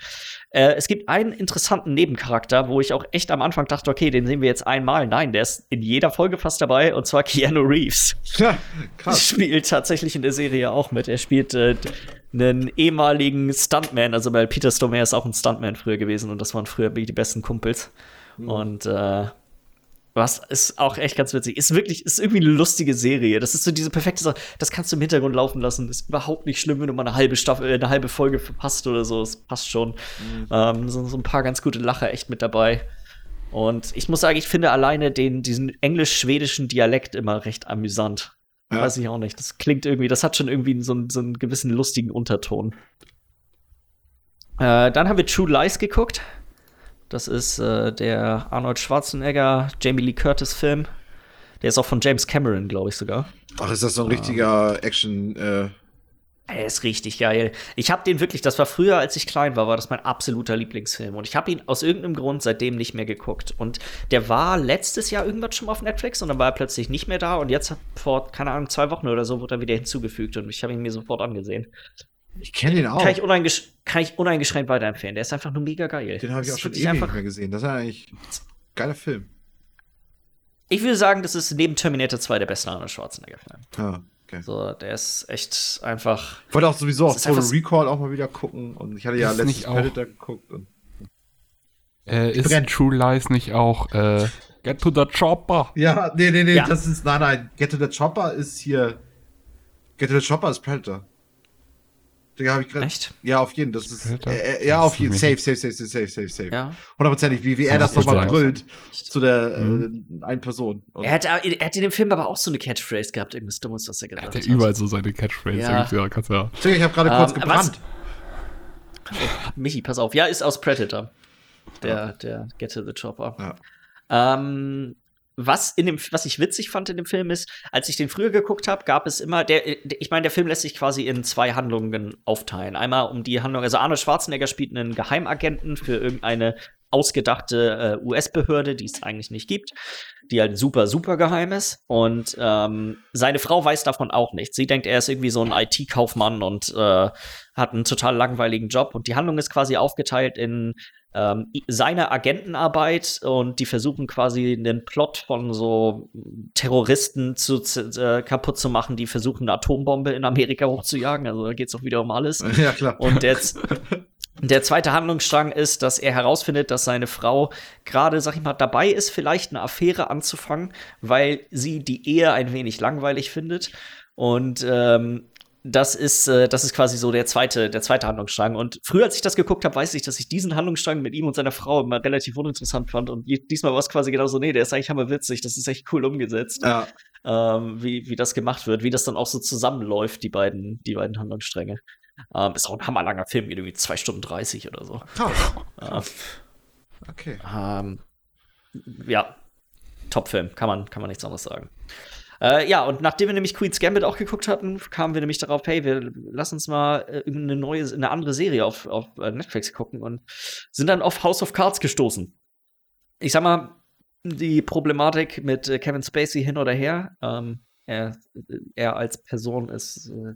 Äh, es gibt einen interessanten Nebencharakter, wo ich auch echt am Anfang dachte, okay, den sehen wir jetzt einmal. Nein, der ist in jeder Folge fast dabei, und zwar Keanu Reeves. Ja, krass. Spielt tatsächlich in der Serie auch mit. Er spielt äh, einen ehemaligen Stuntman, also weil Peter Stormare ist auch ein Stuntman früher gewesen und das waren früher die besten Kumpels. Mhm. Und äh, was ist auch echt ganz witzig. Ist wirklich, ist irgendwie eine lustige Serie. Das ist so diese perfekte Sache. Das kannst du im Hintergrund laufen lassen. Ist überhaupt nicht schlimm, wenn du mal eine halbe Staffel, eine halbe Folge verpasst oder so. Es passt schon. Mhm. Ähm, so, so, ein paar ganz gute Lacher echt mit dabei. Und ich muss sagen, ich finde alleine den, diesen englisch-schwedischen Dialekt immer recht amüsant. Ja. Weiß ich auch nicht. Das klingt irgendwie, das hat schon irgendwie so, so einen gewissen lustigen Unterton. Äh, dann haben wir True Lies geguckt. Das ist äh, der Arnold Schwarzenegger, Jamie Lee Curtis Film. Der ist auch von James Cameron, glaube ich sogar. Ach, ist das so ein richtiger Action? Äh er ist richtig geil. Ich habe den wirklich, das war früher, als ich klein war, war das mein absoluter Lieblingsfilm. Und ich habe ihn aus irgendeinem Grund seitdem nicht mehr geguckt. Und der war letztes Jahr irgendwann schon mal auf Netflix und dann war er plötzlich nicht mehr da. Und jetzt vor, keine Ahnung, zwei Wochen oder so wurde er wieder hinzugefügt und ich habe ihn mir sofort angesehen. Ich kenne den auch. Kann ich, uneingesch kann ich uneingeschränkt weiterempfehlen. Der ist einfach nur mega geil. Den habe ich auch schon ewig nicht mehr gesehen. Das ist eigentlich ein geiler Film. Ich würde sagen, das ist neben Terminator 2 der beste Arnold Schwarzenegger-Film. Ah, okay. So, der ist echt einfach. Ich wollte auch sowieso auch Total Recall auch mal wieder gucken. Und ich hatte ja letztens Predator geguckt. Und äh, ist brennt. True Lies nicht auch äh, Get to the Chopper? Ja, nee, nee, nee, ja. das ist, nein, nein. Get to the Chopper ist hier. Get to the Chopper ist Predator. Da habe ich gerade. Echt? Ja, auf jeden. Das ist. Äh, äh, ja, auf jeden. Safe, safe, safe, safe, safe, safe, safe. Ja. Hundertprozentig, wie, wie er das nochmal brüllt zu der mhm. äh, einen Person. Und er hat, er hat in dem Film aber auch so eine Catchphrase gehabt, irgendwas Dummes, was er gesagt hat. Er hat überall so seine Catchphrase. Ja. Ja, kannst ja. Ich habe gerade um, kurz ähm, gebrannt. Oh, Michi, pass auf. Ja, ist aus Predator. Der, ja. der Get to the Chopper. Ja. Ähm, was in dem, was ich witzig fand in dem Film ist, als ich den früher geguckt habe, gab es immer, der, ich meine, der Film lässt sich quasi in zwei Handlungen aufteilen. Einmal um die Handlung, also Arnold Schwarzenegger spielt einen Geheimagenten für irgendeine ausgedachte äh, US-Behörde, die es eigentlich nicht gibt, die halt super, super geheim ist. Und ähm, seine Frau weiß davon auch nichts. Sie denkt, er ist irgendwie so ein IT-Kaufmann und äh, hat einen total langweiligen Job. Und die Handlung ist quasi aufgeteilt in ähm, seine Agentenarbeit und die versuchen quasi den Plot von so Terroristen zu, äh, kaputt zu machen, die versuchen, eine Atombombe in Amerika hochzujagen. Also da geht es auch wieder um alles. Ja, klar. Und jetzt. Der zweite Handlungsstrang ist, dass er herausfindet, dass seine Frau gerade, sag ich mal, dabei ist, vielleicht eine Affäre anzufangen, weil sie die Ehe ein wenig langweilig findet. Und ähm, das ist, äh, das ist quasi so der zweite, der zweite Handlungsstrang. Und früher, als ich das geguckt habe, weiß ich, dass ich diesen Handlungsstrang mit ihm und seiner Frau immer relativ uninteressant fand. Und diesmal war es quasi genauso, nee, der ist eigentlich hammerwitzig, das ist echt cool umgesetzt. Ja. Ähm, wie, wie das gemacht wird, wie das dann auch so zusammenläuft, die beiden, die beiden Handlungsstränge. Ähm, ist auch ein hammerlanger Film, geht irgendwie zwei Stunden 30 oder so. Ähm, okay. Ähm, ja, Top-Film, kann man, kann man nichts anderes sagen. Äh, ja, und nachdem wir nämlich Queen's Gambit auch geguckt hatten, kamen wir nämlich darauf, hey, wir lassen uns mal äh, eine neue, eine andere Serie auf, auf äh, Netflix gucken und sind dann auf House of Cards gestoßen. Ich sag mal, die Problematik mit äh, Kevin Spacey hin oder her, ähm, er, er als Person ist äh,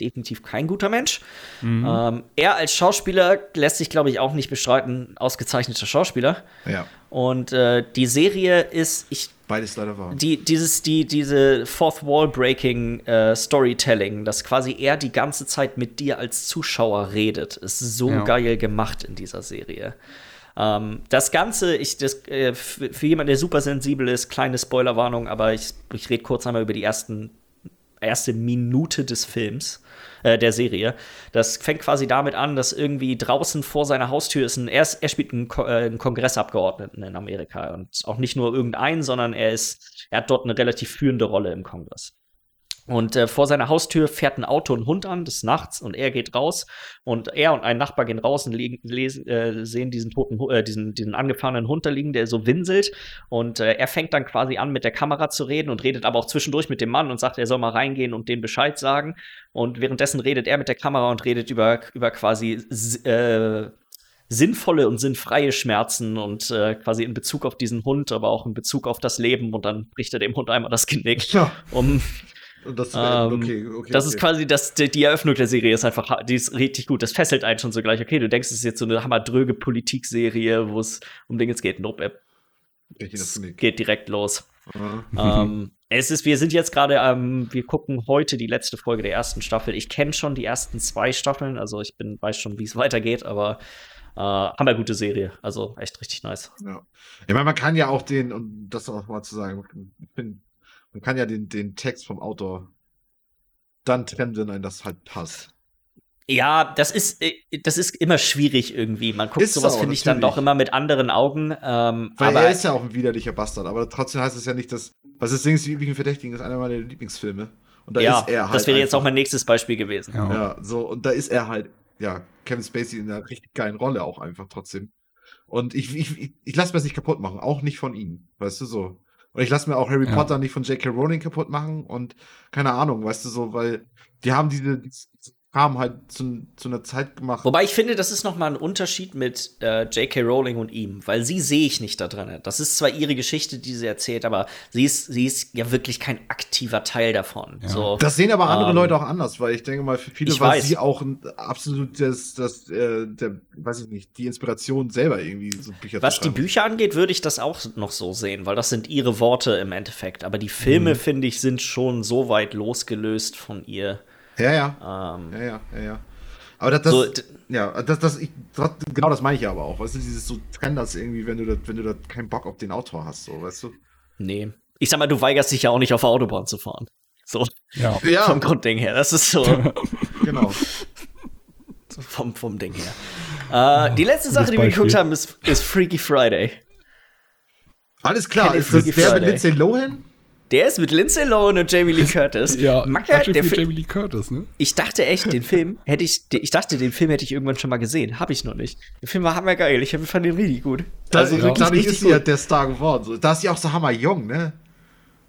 definitiv kein guter Mensch. Mhm. Ähm, er als Schauspieler lässt sich, glaube ich, auch nicht bestreiten, ausgezeichneter Schauspieler. Ja. Und äh, die Serie ist, ich Beides leider wahr. Die, dieses, die, diese Fourth Wall Breaking äh, Storytelling, dass quasi er die ganze Zeit mit dir als Zuschauer redet, ist so ja. geil gemacht in dieser Serie. Ähm, das Ganze, ich, das, äh, für, für jemanden, der super sensibel ist, kleine Spoilerwarnung, aber ich, ich rede kurz einmal über die ersten, erste Minute des Films äh, der Serie. Das fängt quasi damit an, dass irgendwie draußen vor seiner Haustür ist ein, er, ist, er spielt einen, Ko äh, einen Kongressabgeordneten in Amerika und auch nicht nur irgendeinen, sondern er ist, er hat dort eine relativ führende Rolle im Kongress. Und äh, vor seiner Haustür fährt ein Auto und ein Hund an, des Nachts, und er geht raus. Und er und ein Nachbar gehen raus und lesen, äh, sehen diesen toten, äh, diesen, diesen angefahrenen Hund da liegen, der so winselt. Und äh, er fängt dann quasi an, mit der Kamera zu reden und redet aber auch zwischendurch mit dem Mann und sagt, er soll mal reingehen und den Bescheid sagen. Und währenddessen redet er mit der Kamera und redet über, über quasi äh, sinnvolle und sinnfreie Schmerzen und äh, quasi in Bezug auf diesen Hund, aber auch in Bezug auf das Leben und dann bricht er dem Hund einmal das Genick, ja. um das, ähm, okay, okay, das okay. ist quasi das, die, die, Eröffnung der Serie ist einfach, die ist richtig gut. Das fesselt einen schon so gleich. Okay, du denkst, es ist jetzt so eine hammerdröge Politikserie, wo es um Dinge geht. Nope, es geht direkt los. ähm, es ist, wir sind jetzt gerade, ähm, wir gucken heute die letzte Folge der ersten Staffel. Ich kenne schon die ersten zwei Staffeln, also ich bin, weiß schon, wie es weitergeht, aber äh, haben wir gute Serie. Also echt richtig nice. Ja. Ich meine, man kann ja auch den, um das auch mal zu sagen, ich bin man kann ja den, den Text vom Autor dann trennen, wenn einem das halt passt. Ja, das ist, äh, das ist immer schwierig irgendwie. Man guckt ist sowas, finde ich, dann doch immer mit anderen Augen. Ähm, Weil aber er ist ja auch ein widerlicher Bastard, aber trotzdem heißt es ja nicht, dass. Was ist Dings, die üblichen Verdächtigen ist einer meiner Lieblingsfilme. Und da ja, ist er halt. Das wäre jetzt auch mein nächstes Beispiel gewesen. Ja. ja, so, und da ist er halt, ja, Kevin Spacey in einer richtig geilen Rolle auch einfach trotzdem. Und ich, ich, ich, ich lasse mir das nicht kaputt machen, auch nicht von ihm. Weißt du so. Und ich lasse mir auch Harry ja. Potter nicht von J.K. Rowling kaputt machen und keine Ahnung, weißt du so, weil die haben diese, diese haben halt zu, zu einer Zeit gemacht. Wobei ich finde, das ist noch mal ein Unterschied mit äh, J.K. Rowling und ihm, weil sie sehe ich nicht da drin. Das ist zwar ihre Geschichte, die sie erzählt, aber sie ist, sie ist ja wirklich kein aktiver Teil davon. Ja. So, das sehen aber andere ähm, Leute auch anders, weil ich denke mal, für viele war weiß. sie auch ein absolut das, das, äh, der, weiß ich nicht, die Inspiration selber irgendwie so Bücher Was die Bücher angeht, würde ich das auch noch so sehen, weil das sind ihre Worte im Endeffekt. Aber die Filme, mhm. finde ich, sind schon so weit losgelöst von ihr ja, ja. Ähm, ja, ja, ja, ja. Aber das, das so, ja, das, das, ich, genau das meine ich ja aber auch. Weißt du, dieses so trenn das irgendwie, wenn du da, wenn du da keinen Bock auf den Autor hast, so, weißt du? Nee. Ich sag mal, du weigerst dich ja auch nicht auf der Autobahn zu fahren. So. Ja. ja. Vom Grundding her. Das ist so. genau. So vom, vom Ding her. Äh, die letzte Sache, die wir geguckt haben, ist, ist Freaky Friday. Alles klar, ist das der mit Lindsay Lohan? Der ist mit Lindsay Lohan und Jamie Lee Curtis. ja, Macke, der mit Jamie Lee Curtis, ne? Ich dachte echt, den Film hätte ich, ich dachte, den Film hätte ich irgendwann schon mal gesehen. Habe ich noch nicht. Der Film war hammergeil. Ich fand den richtig gut. Das, also, ja. dadurch ist sie ja der Star geworden. Da ist sie auch so hammerjung, ne?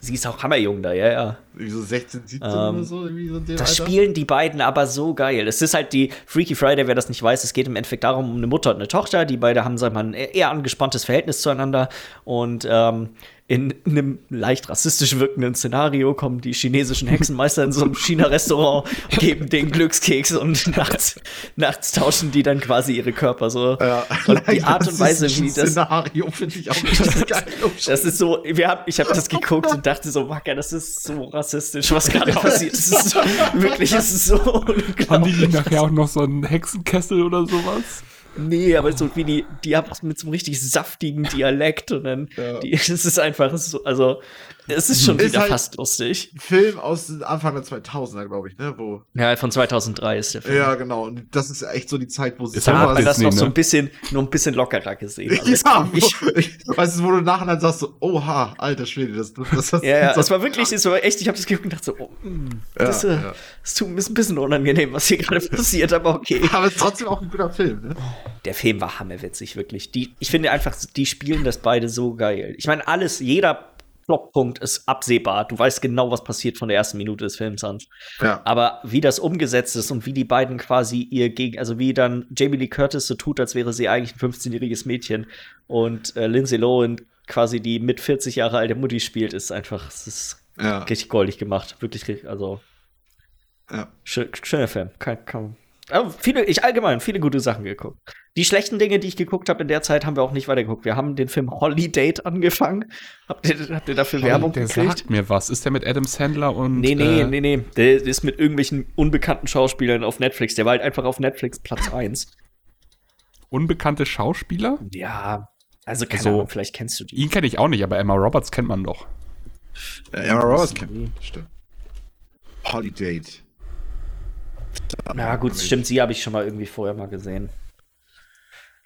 Sie ist auch hammerjung da, ja, ja. Wie so 16, 17 ähm, oder so. Irgendwie so das Alter. spielen die beiden aber so geil. Es ist halt die Freaky Friday, wer das nicht weiß, es geht im Endeffekt darum, um eine Mutter und eine Tochter. Die beide haben, sag mal, ein eher angespanntes Verhältnis zueinander. Und ähm, in einem leicht rassistisch wirkenden Szenario kommen die chinesischen Hexenmeister in so einem China-Restaurant, geben den Glückskeks und nachts, nachts tauschen die dann quasi ihre Körper so. Ja, und die Art und Weise, wie das. Szenario finde ich auch richtig geil. Das ist so, wir haben, ich habe das geguckt und dachte so, Wacker, das ist so rassistisch, was gerade passiert. Das ist so, wirklich, es ist so unglaublich. Haben die nachher auch noch so einen Hexenkessel oder sowas? Nee, aber so wie die, die haben mit so einem richtig saftigen Dialekt und dann, ja. die, es ist einfach so, also, es ist schon ist wieder halt fast lustig. Film aus Anfang der 2000er, glaube ich, ne, wo. Ja, von 2003 ist der Film. Ja, genau. Und das ist echt so die Zeit, wo sie. Da hat man das noch so ein bisschen, nur ein bisschen lockerer gesehen. Also ja, ich, ich, weißt du, wo du nachher dann sagst so, oha, alter Schwede, das, das, das Ja, ja, es war wirklich, es war echt, ich habe das geguckt und dachte so, oh, mh, hm, das, ja, äh, ja. das tut mir ein bisschen unangenehm, was hier gerade passiert, aber okay. Aber es ist trotzdem auch ein guter Film, ne? Der Film war hammerwitzig, wirklich. Die, ich finde einfach, die spielen das beide so geil. Ich meine, alles, jeder Blockpunkt ist absehbar. Du weißt genau, was passiert von der ersten Minute des Films an. Ja. Aber wie das umgesetzt ist und wie die beiden quasi ihr gegen, also wie dann Jamie Lee Curtis so tut, als wäre sie eigentlich ein 15-jähriges Mädchen und äh, Lindsay Lohan quasi die mit 40 Jahre alte Mutti spielt, ist einfach, es ist ja. richtig goldig gemacht. Wirklich, also. Ja. schöner Film. Kann, kann, aber viele, ich allgemein, viele gute Sachen geguckt. Die schlechten Dinge, die ich geguckt habe in der Zeit, haben wir auch nicht weitergeguckt. Wir haben den Film Holiday angefangen. Habt ihr, habt ihr dafür Holiday Werbung gekriegt? Der sagt mir was. Ist der mit Adam Sandler und. Nee, nee, äh, nee, nee. Der ist mit irgendwelchen unbekannten Schauspielern auf Netflix. Der war halt einfach auf Netflix Platz 1. unbekannte Schauspieler? Ja, also keine also, Ahnung, vielleicht kennst du die. Ihn kenne ich auch nicht, aber Emma Roberts kennt man doch. Ja, Emma Roberts kennt man, stimmt. Holiday. Na gut, stimmt, sie habe ich schon mal irgendwie vorher mal gesehen.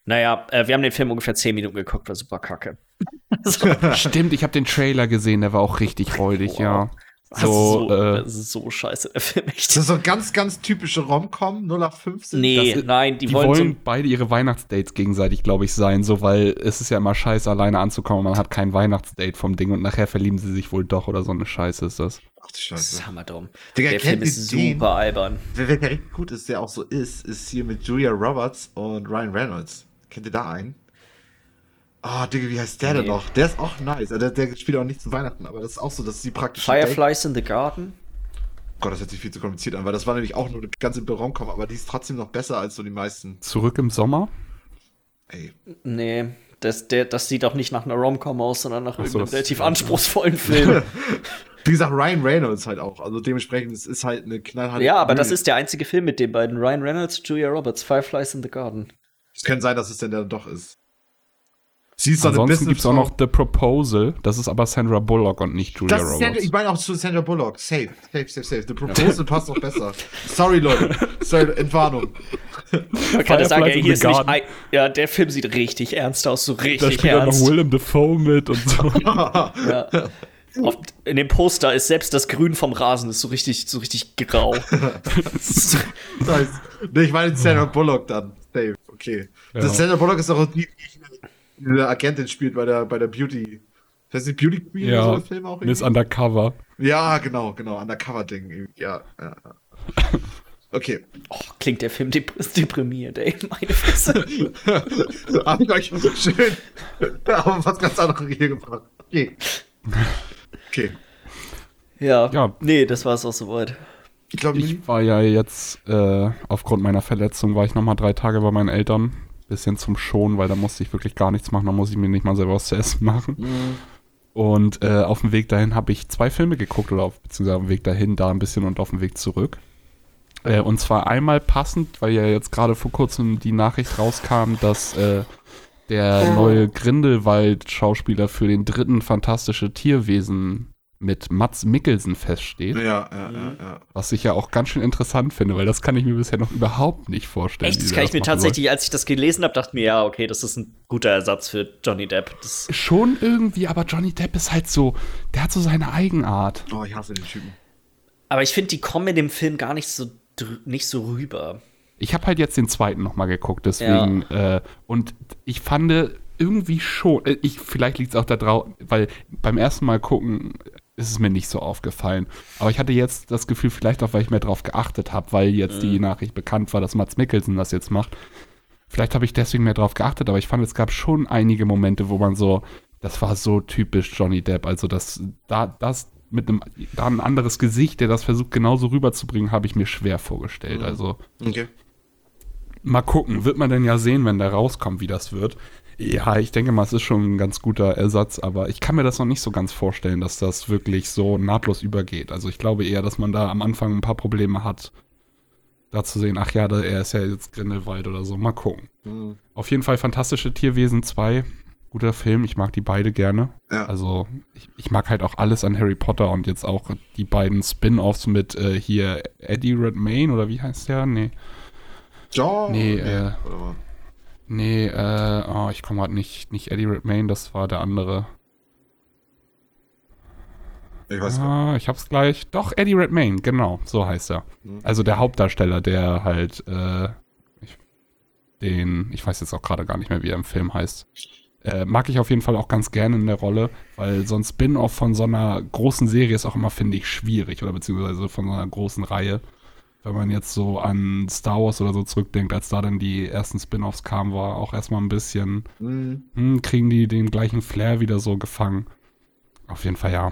Naja, äh, wir haben den Film ungefähr 10 Minuten geguckt, war super kacke. Stimmt, ich habe den Trailer gesehen, der war auch richtig räudig, wow. ja. So, so, äh, das ist so scheiße, der Film echt. Das ist so ganz, ganz typische Rom-Com, 0 nach 15. Nee, das, nein, die, die wollen, wollen so beide ihre Weihnachtsdates gegenseitig, glaube ich, sein, so, weil es ist ja immer scheiße, alleine anzukommen, man hat kein Weihnachtsdate vom Ding und nachher verlieben sie sich wohl doch oder so eine Scheiße ist das. Ach du Scheiße. Das ist hammerdumm. Digga, der Film ist super den, albern. Wer, wer richtig gut ist, der auch so ist, ist hier mit Julia Roberts und Ryan Reynolds. Kennt ihr da einen? Ah, oh, Digga, wie heißt der nee. denn noch? Der ist auch nice. Also der, der, spielt auch nicht zu Weihnachten, aber das ist auch so, dass sie praktisch. Fireflies Date in the Garden? Gott, das hört sich viel zu kompliziert an, weil das war nämlich auch nur eine ganze Raumkampf, aber die ist trotzdem noch besser als so die meisten. Zurück im Sommer? Ey. Nee, das, der, das sieht auch nicht nach einer Romcom aus, sondern nach so, irgendeinem relativ anspruchsvollen Film. Wie gesagt, Ryan Reynolds halt auch. Also dementsprechend, es ist halt eine knallharte. Ja, aber Mühe. das ist der einzige Film mit den beiden. Ryan Reynolds, Julia Roberts, Fireflies in the Garden. Es könnte sein, dass es denn der doch ist. Sie ist Ansonsten gibt es auch noch The Proposal. Das ist aber Sandra Bullock und nicht Julia das Roberts. ich meine auch zu Sandra Bullock. Safe, safe, safe, safe. The Proposal passt noch besser. Sorry, Leute. Sorry, Entwarnung. Man kann sagen, ey, hier ist nicht ja, der Film sieht richtig ernst aus, so richtig da spielt ernst. Da noch Willem Dafoe mit und so. ja. Auf, in dem Poster ist selbst das Grün vom Rasen ist so richtig, so richtig grau. nice. Nee, ich meine Sandra Bullock dann. Safe, okay. Ja. Das Sandra Bullock ist auch die, eine Agentin spielt bei der, bei der Beauty. Das heißt die Beauty Queen ja, oder so Film auch? Miss Undercover. Ja, genau, genau. Undercover-Ding. Ja, ja. Okay. Oh, klingt der Film deprimiert, ey. Meine Fresse. Hab ich euch schön. Aber was ganz anderes hier gebracht. Okay. Okay. Ja. ja. Nee, das war es auch soweit. Ich, glaub, ich war ja jetzt, äh, aufgrund meiner Verletzung, war ich noch mal drei Tage bei meinen Eltern bisschen zum Schonen, weil da musste ich wirklich gar nichts machen, da muss ich mir nicht mal selber was zu essen machen. Mhm. Und äh, auf dem Weg dahin habe ich zwei Filme geguckt, oder auf, beziehungsweise auf dem Weg dahin da ein bisschen und auf dem Weg zurück. Äh, und zwar einmal passend, weil ja jetzt gerade vor kurzem die Nachricht rauskam, dass äh, der neue Grindelwald-Schauspieler für den dritten Fantastische Tierwesen mit Mats Mikkelsen feststeht. Ja, ja, ja, ja. Was ich ja auch ganz schön interessant finde, weil das kann ich mir bisher noch überhaupt nicht vorstellen. Echt, das kann ich mir tatsächlich, als ich das gelesen habe, dachte mir, ja, okay, das ist ein guter Ersatz für Johnny Depp. Das Schon irgendwie, aber Johnny Depp ist halt so, der hat so seine Eigenart. Oh, ich hasse den Typen. Aber ich finde, die kommen in dem Film gar nicht so, nicht so rüber. Ich habe halt jetzt den zweiten noch mal geguckt, deswegen, ja. äh, und ich fand irgendwie schon, äh, ich, vielleicht liegt es auch da drauf, weil beim ersten Mal gucken ist es mir nicht so aufgefallen. Aber ich hatte jetzt das Gefühl, vielleicht auch, weil ich mehr drauf geachtet habe, weil jetzt mhm. die Nachricht bekannt war, dass Mats Mikkelsen das jetzt macht. Vielleicht habe ich deswegen mehr drauf geachtet, aber ich fand, es gab schon einige Momente, wo man so, das war so typisch Johnny Depp. Also das, da, das mit einem, da ein anderes Gesicht, der das versucht genauso rüberzubringen, habe ich mir schwer vorgestellt. Mhm. Also okay. mal gucken, wird man denn ja sehen, wenn der rauskommt, wie das wird. Ja, ich denke mal, es ist schon ein ganz guter Ersatz, aber ich kann mir das noch nicht so ganz vorstellen, dass das wirklich so nahtlos übergeht. Also ich glaube eher, dass man da am Anfang ein paar Probleme hat, da zu sehen, ach ja, er ist ja jetzt Grindelwald oder so. Mal gucken. Mhm. Auf jeden Fall Fantastische Tierwesen 2. Guter Film, ich mag die beide gerne. Ja. Also ich, ich, mag halt auch alles an Harry Potter und jetzt auch die beiden Spin-Offs mit äh, hier Eddie Redmayne oder wie heißt der? Nee. Ja, nee, äh, Nee, äh, oh, ich komme gerade nicht, nicht Eddie Redmayne, das war der andere. Ich weiß ah, nicht. Ich hab's gleich. Doch, Eddie Redmayne, genau, so heißt er. Mhm. Also der Hauptdarsteller, der halt, äh, ich, den, ich weiß jetzt auch gerade gar nicht mehr, wie er im Film heißt. Äh, mag ich auf jeden Fall auch ganz gerne in der Rolle, weil so ein Spin-off von so einer großen Serie ist auch immer, finde ich, schwierig oder beziehungsweise von so einer großen Reihe wenn man jetzt so an Star Wars oder so zurückdenkt, als da dann die ersten Spin-offs kamen, war auch erstmal ein bisschen, mhm. hm, kriegen die den gleichen Flair wieder so gefangen. Auf jeden Fall ja.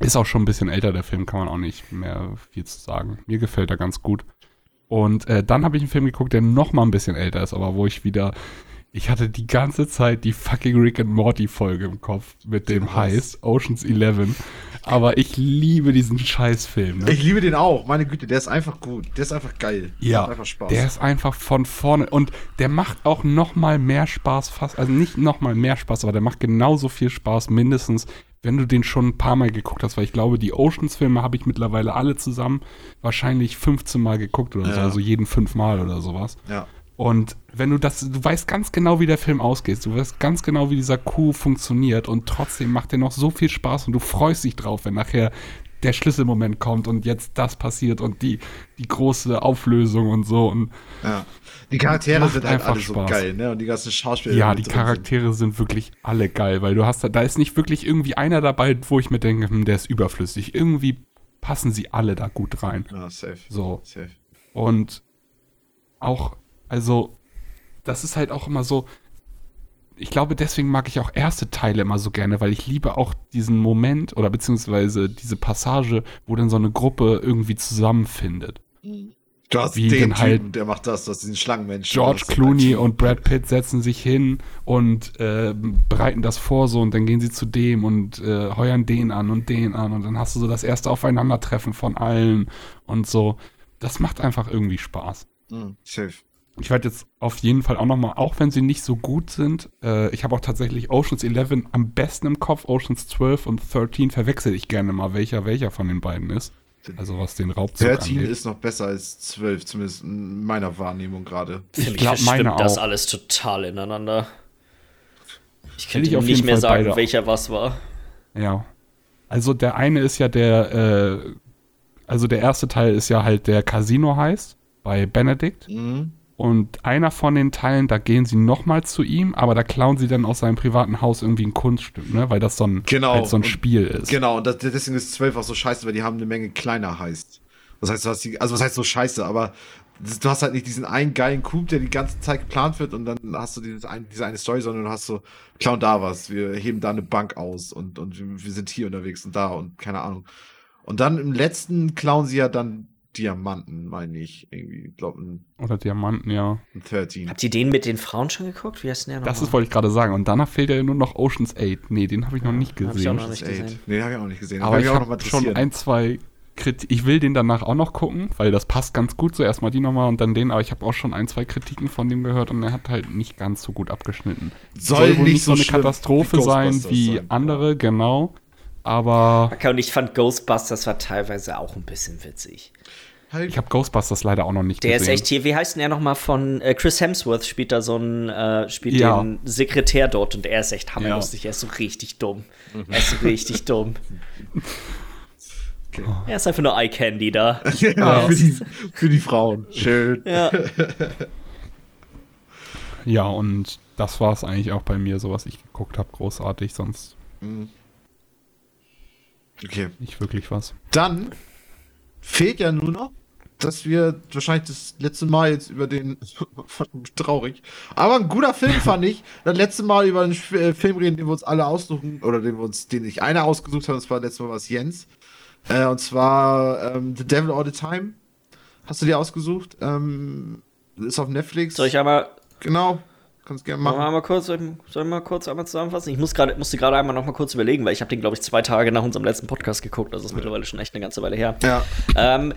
Ist auch schon ein bisschen älter, der Film, kann man auch nicht mehr viel zu sagen. Mir gefällt er ganz gut. Und äh, dann habe ich einen Film geguckt, der noch mal ein bisschen älter ist, aber wo ich wieder Ich hatte die ganze Zeit die fucking Rick and Morty Folge im Kopf mit dem heißt Oceans 11. Aber ich liebe diesen Scheißfilm. Ne? Ich liebe den auch. Meine Güte, der ist einfach gut. Der ist einfach geil. Ja, einfach Spaß. der ist einfach von vorne und der macht auch noch mal mehr Spaß, fast also nicht noch mal mehr Spaß, aber der macht genauso viel Spaß mindestens, wenn du den schon ein paar Mal geguckt hast, weil ich glaube, die Oceans-Filme habe ich mittlerweile alle zusammen wahrscheinlich 15 Mal geguckt oder ja. so, also jeden fünf Mal oder sowas. Ja. Und wenn du das, du weißt ganz genau, wie der Film ausgeht, du weißt ganz genau, wie dieser Coup funktioniert und trotzdem macht der noch so viel Spaß und du freust dich drauf, wenn nachher der Schlüsselmoment kommt und jetzt das passiert und die, die große Auflösung und so. Und ja. Die Charaktere sind halt alle Spaß. so geil, ne? Und die ganzen Schauspieler. Ja, die Charaktere sind. sind. wirklich alle geil, weil du hast da, da ist nicht wirklich irgendwie einer dabei, wo ich mir denke, hm, der ist überflüssig. Irgendwie passen sie alle da gut rein. Ja, safe. So. Safe. Und auch also, das ist halt auch immer so. Ich glaube, deswegen mag ich auch erste Teile immer so gerne, weil ich liebe auch diesen Moment oder beziehungsweise diese Passage, wo dann so eine Gruppe irgendwie zusammenfindet. Du hast Wie den halt Typen, der macht das, das diesen Schlangenmenschen. George Clooney und Brad Pitt setzen sich hin und äh, bereiten das vor so und dann gehen sie zu dem und äh, heuern den an und den an und dann hast du so das erste Aufeinandertreffen von allen und so. Das macht einfach irgendwie Spaß. Mm, safe. Ich werde jetzt auf jeden Fall auch nochmal, auch wenn sie nicht so gut sind, äh, ich habe auch tatsächlich Oceans 11 am besten im Kopf. Oceans 12 und 13 verwechsel ich gerne mal, welcher welcher von den beiden ist. Also was den Raubzug 13 angeht. ist noch besser als 12, zumindest in meiner Wahrnehmung gerade. Ich glaube, meine auch. das alles total ineinander. Ich könnte ich nicht mehr Fall sagen, welcher was war. Ja. Also der eine ist ja der, äh, also der erste Teil ist ja halt der Casino heißt, bei Benedict. Mhm. Und einer von den Teilen, da gehen sie nochmal zu ihm, aber da klauen sie dann aus seinem privaten Haus irgendwie ein Kunststück, ne? Weil das so ein, genau. halt so ein Spiel ist. Genau, und das, deswegen ist 12 auch so scheiße, weil die haben eine Menge kleiner heißt. Das heißt, du hast die, also was heißt so scheiße, aber du hast halt nicht diesen einen geilen Coup, der die ganze Zeit geplant wird und dann hast du dieses ein, diese eine Story, sondern du hast so, klauen da was, wir heben da eine Bank aus und, und wir, wir sind hier unterwegs und da und keine Ahnung. Und dann im letzten klauen sie ja dann Diamanten, meine ich. Irgendwie, glaube Oder Diamanten, ja. 13. Habt ihr den mit den Frauen schon geguckt? Wie heißt denn der noch? Das ist, wollte ich gerade sagen. Und danach fehlt ja nur noch Oceans 8. Nee, den habe ich noch nicht gesehen. Hab ich auch noch nicht gesehen. Nee, habe ich auch nicht gesehen. Aber ich, ich habe schon ein, zwei Kritik. Ich will den danach auch noch gucken, weil das passt ganz gut. So erstmal die nochmal und dann den. Aber ich habe auch schon ein, zwei Kritiken von dem gehört und er hat halt nicht ganz so gut abgeschnitten. Soll, Soll wohl nicht so eine Katastrophe sein wie sein. andere, genau. Aber. Okay, und ich fand Ghostbusters war teilweise auch ein bisschen witzig. Halt. Ich habe Ghostbusters leider auch noch nicht der gesehen. Der ist echt hier, wie heißt denn er nochmal von äh, Chris Hemsworth spielt da so ein, äh, spielt ja. den Sekretär dort und er ist echt hammerlustig, ja. er ist so richtig dumm. Mhm. Er ist so richtig dumm. Okay. Er ist einfach nur Eye Candy da. ja, ja. Für, die, für die Frauen. Schön. Ja. ja, und das war es eigentlich auch bei mir, so was ich geguckt habe, großartig, sonst. Mhm. Okay. Nicht wirklich was. Dann fehlt ja nur noch dass wir wahrscheinlich das letzte Mal jetzt über den traurig, aber ein guter Film fand ich. Das letzte Mal über einen äh, Film reden, den wir uns alle aussuchen oder den wir uns, den ich einer ausgesucht habe. Und zwar letztes Mal war es Jens. Äh, und zwar ähm, The Devil All the Time. Hast du dir ausgesucht? Ähm, ist auf Netflix. Soll ich einmal? Genau. Kannst gerne machen. Mal kurz, soll ich mal kurz einmal zusammenfassen? Ich muss grade, musste gerade einmal noch mal kurz überlegen, weil ich habe den, glaube ich, zwei Tage nach unserem letzten Podcast geguckt. Also ist ja. mittlerweile schon echt eine ganze Weile her. Ja. Ähm,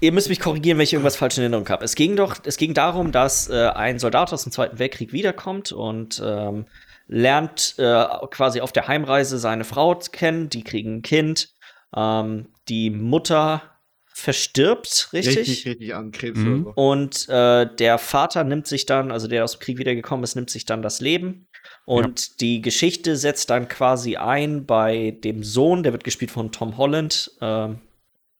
ihr müsst mich korrigieren, wenn ich irgendwas falsch in Erinnerung habe. Es ging doch, es ging darum, dass äh, ein Soldat aus dem Zweiten Weltkrieg wiederkommt und ähm, lernt äh, quasi auf der Heimreise seine Frau kennen. Die kriegen ein Kind. Ähm, die Mutter verstirbt, richtig? Richtig, richtig an Krebs mhm. so. Und äh, der Vater nimmt sich dann, also der aus dem Krieg wiedergekommen ist, nimmt sich dann das Leben. Und ja. die Geschichte setzt dann quasi ein bei dem Sohn, der wird gespielt von Tom Holland. Äh,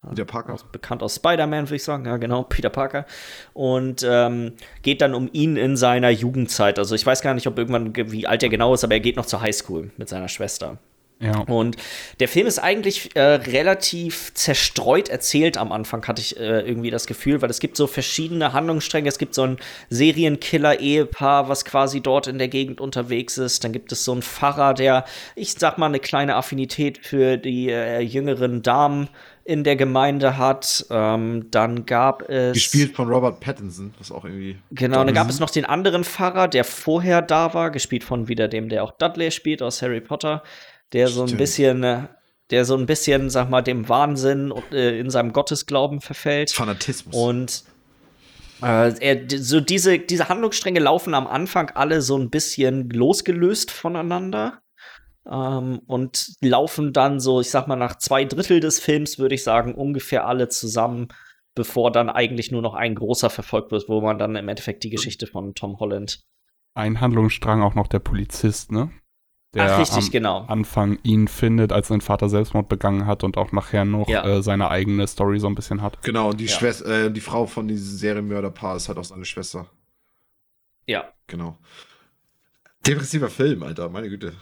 Peter Parker. bekannt aus Spider-Man, würde ich sagen. Ja, genau, Peter Parker. Und ähm, geht dann um ihn in seiner Jugendzeit. Also ich weiß gar nicht, ob irgendwann, wie alt er genau ist, aber er geht noch zur Highschool mit seiner Schwester. Ja. Und der Film ist eigentlich äh, relativ zerstreut erzählt am Anfang, hatte ich äh, irgendwie das Gefühl, weil es gibt so verschiedene Handlungsstränge. Es gibt so ein Serienkiller-Ehepaar, was quasi dort in der Gegend unterwegs ist. Dann gibt es so einen Pfarrer, der, ich sag mal, eine kleine Affinität für die äh, jüngeren Damen in der Gemeinde hat. Ähm, dann gab es. Gespielt von Robert Pattinson, was auch irgendwie. Genau, dann gab es noch den anderen Pfarrer, der vorher da war, gespielt von wieder dem, der auch Dudley spielt aus Harry Potter, der Stimmt. so ein bisschen. Äh, der so ein bisschen, sag mal, dem Wahnsinn äh, in seinem Gottesglauben verfällt. Fanatismus. Und äh, er, so diese, diese Handlungsstränge laufen am Anfang alle so ein bisschen losgelöst voneinander. Ähm, und laufen dann so, ich sag mal, nach zwei Drittel des Films, würde ich sagen, ungefähr alle zusammen, bevor dann eigentlich nur noch ein großer verfolgt wird, wo man dann im Endeffekt die Geschichte von Tom Holland. Ein Handlungsstrang auch noch der Polizist, ne? Der Ach, richtig, am genau. Anfang ihn findet, als sein Vater Selbstmord begangen hat und auch nachher noch ja. äh, seine eigene Story so ein bisschen hat. Genau, und die, ja. Schwester, äh, die Frau von diesem Serienmörderpaar ist halt auch seine Schwester. Ja. Genau. Depressiver Film, Alter, meine Güte.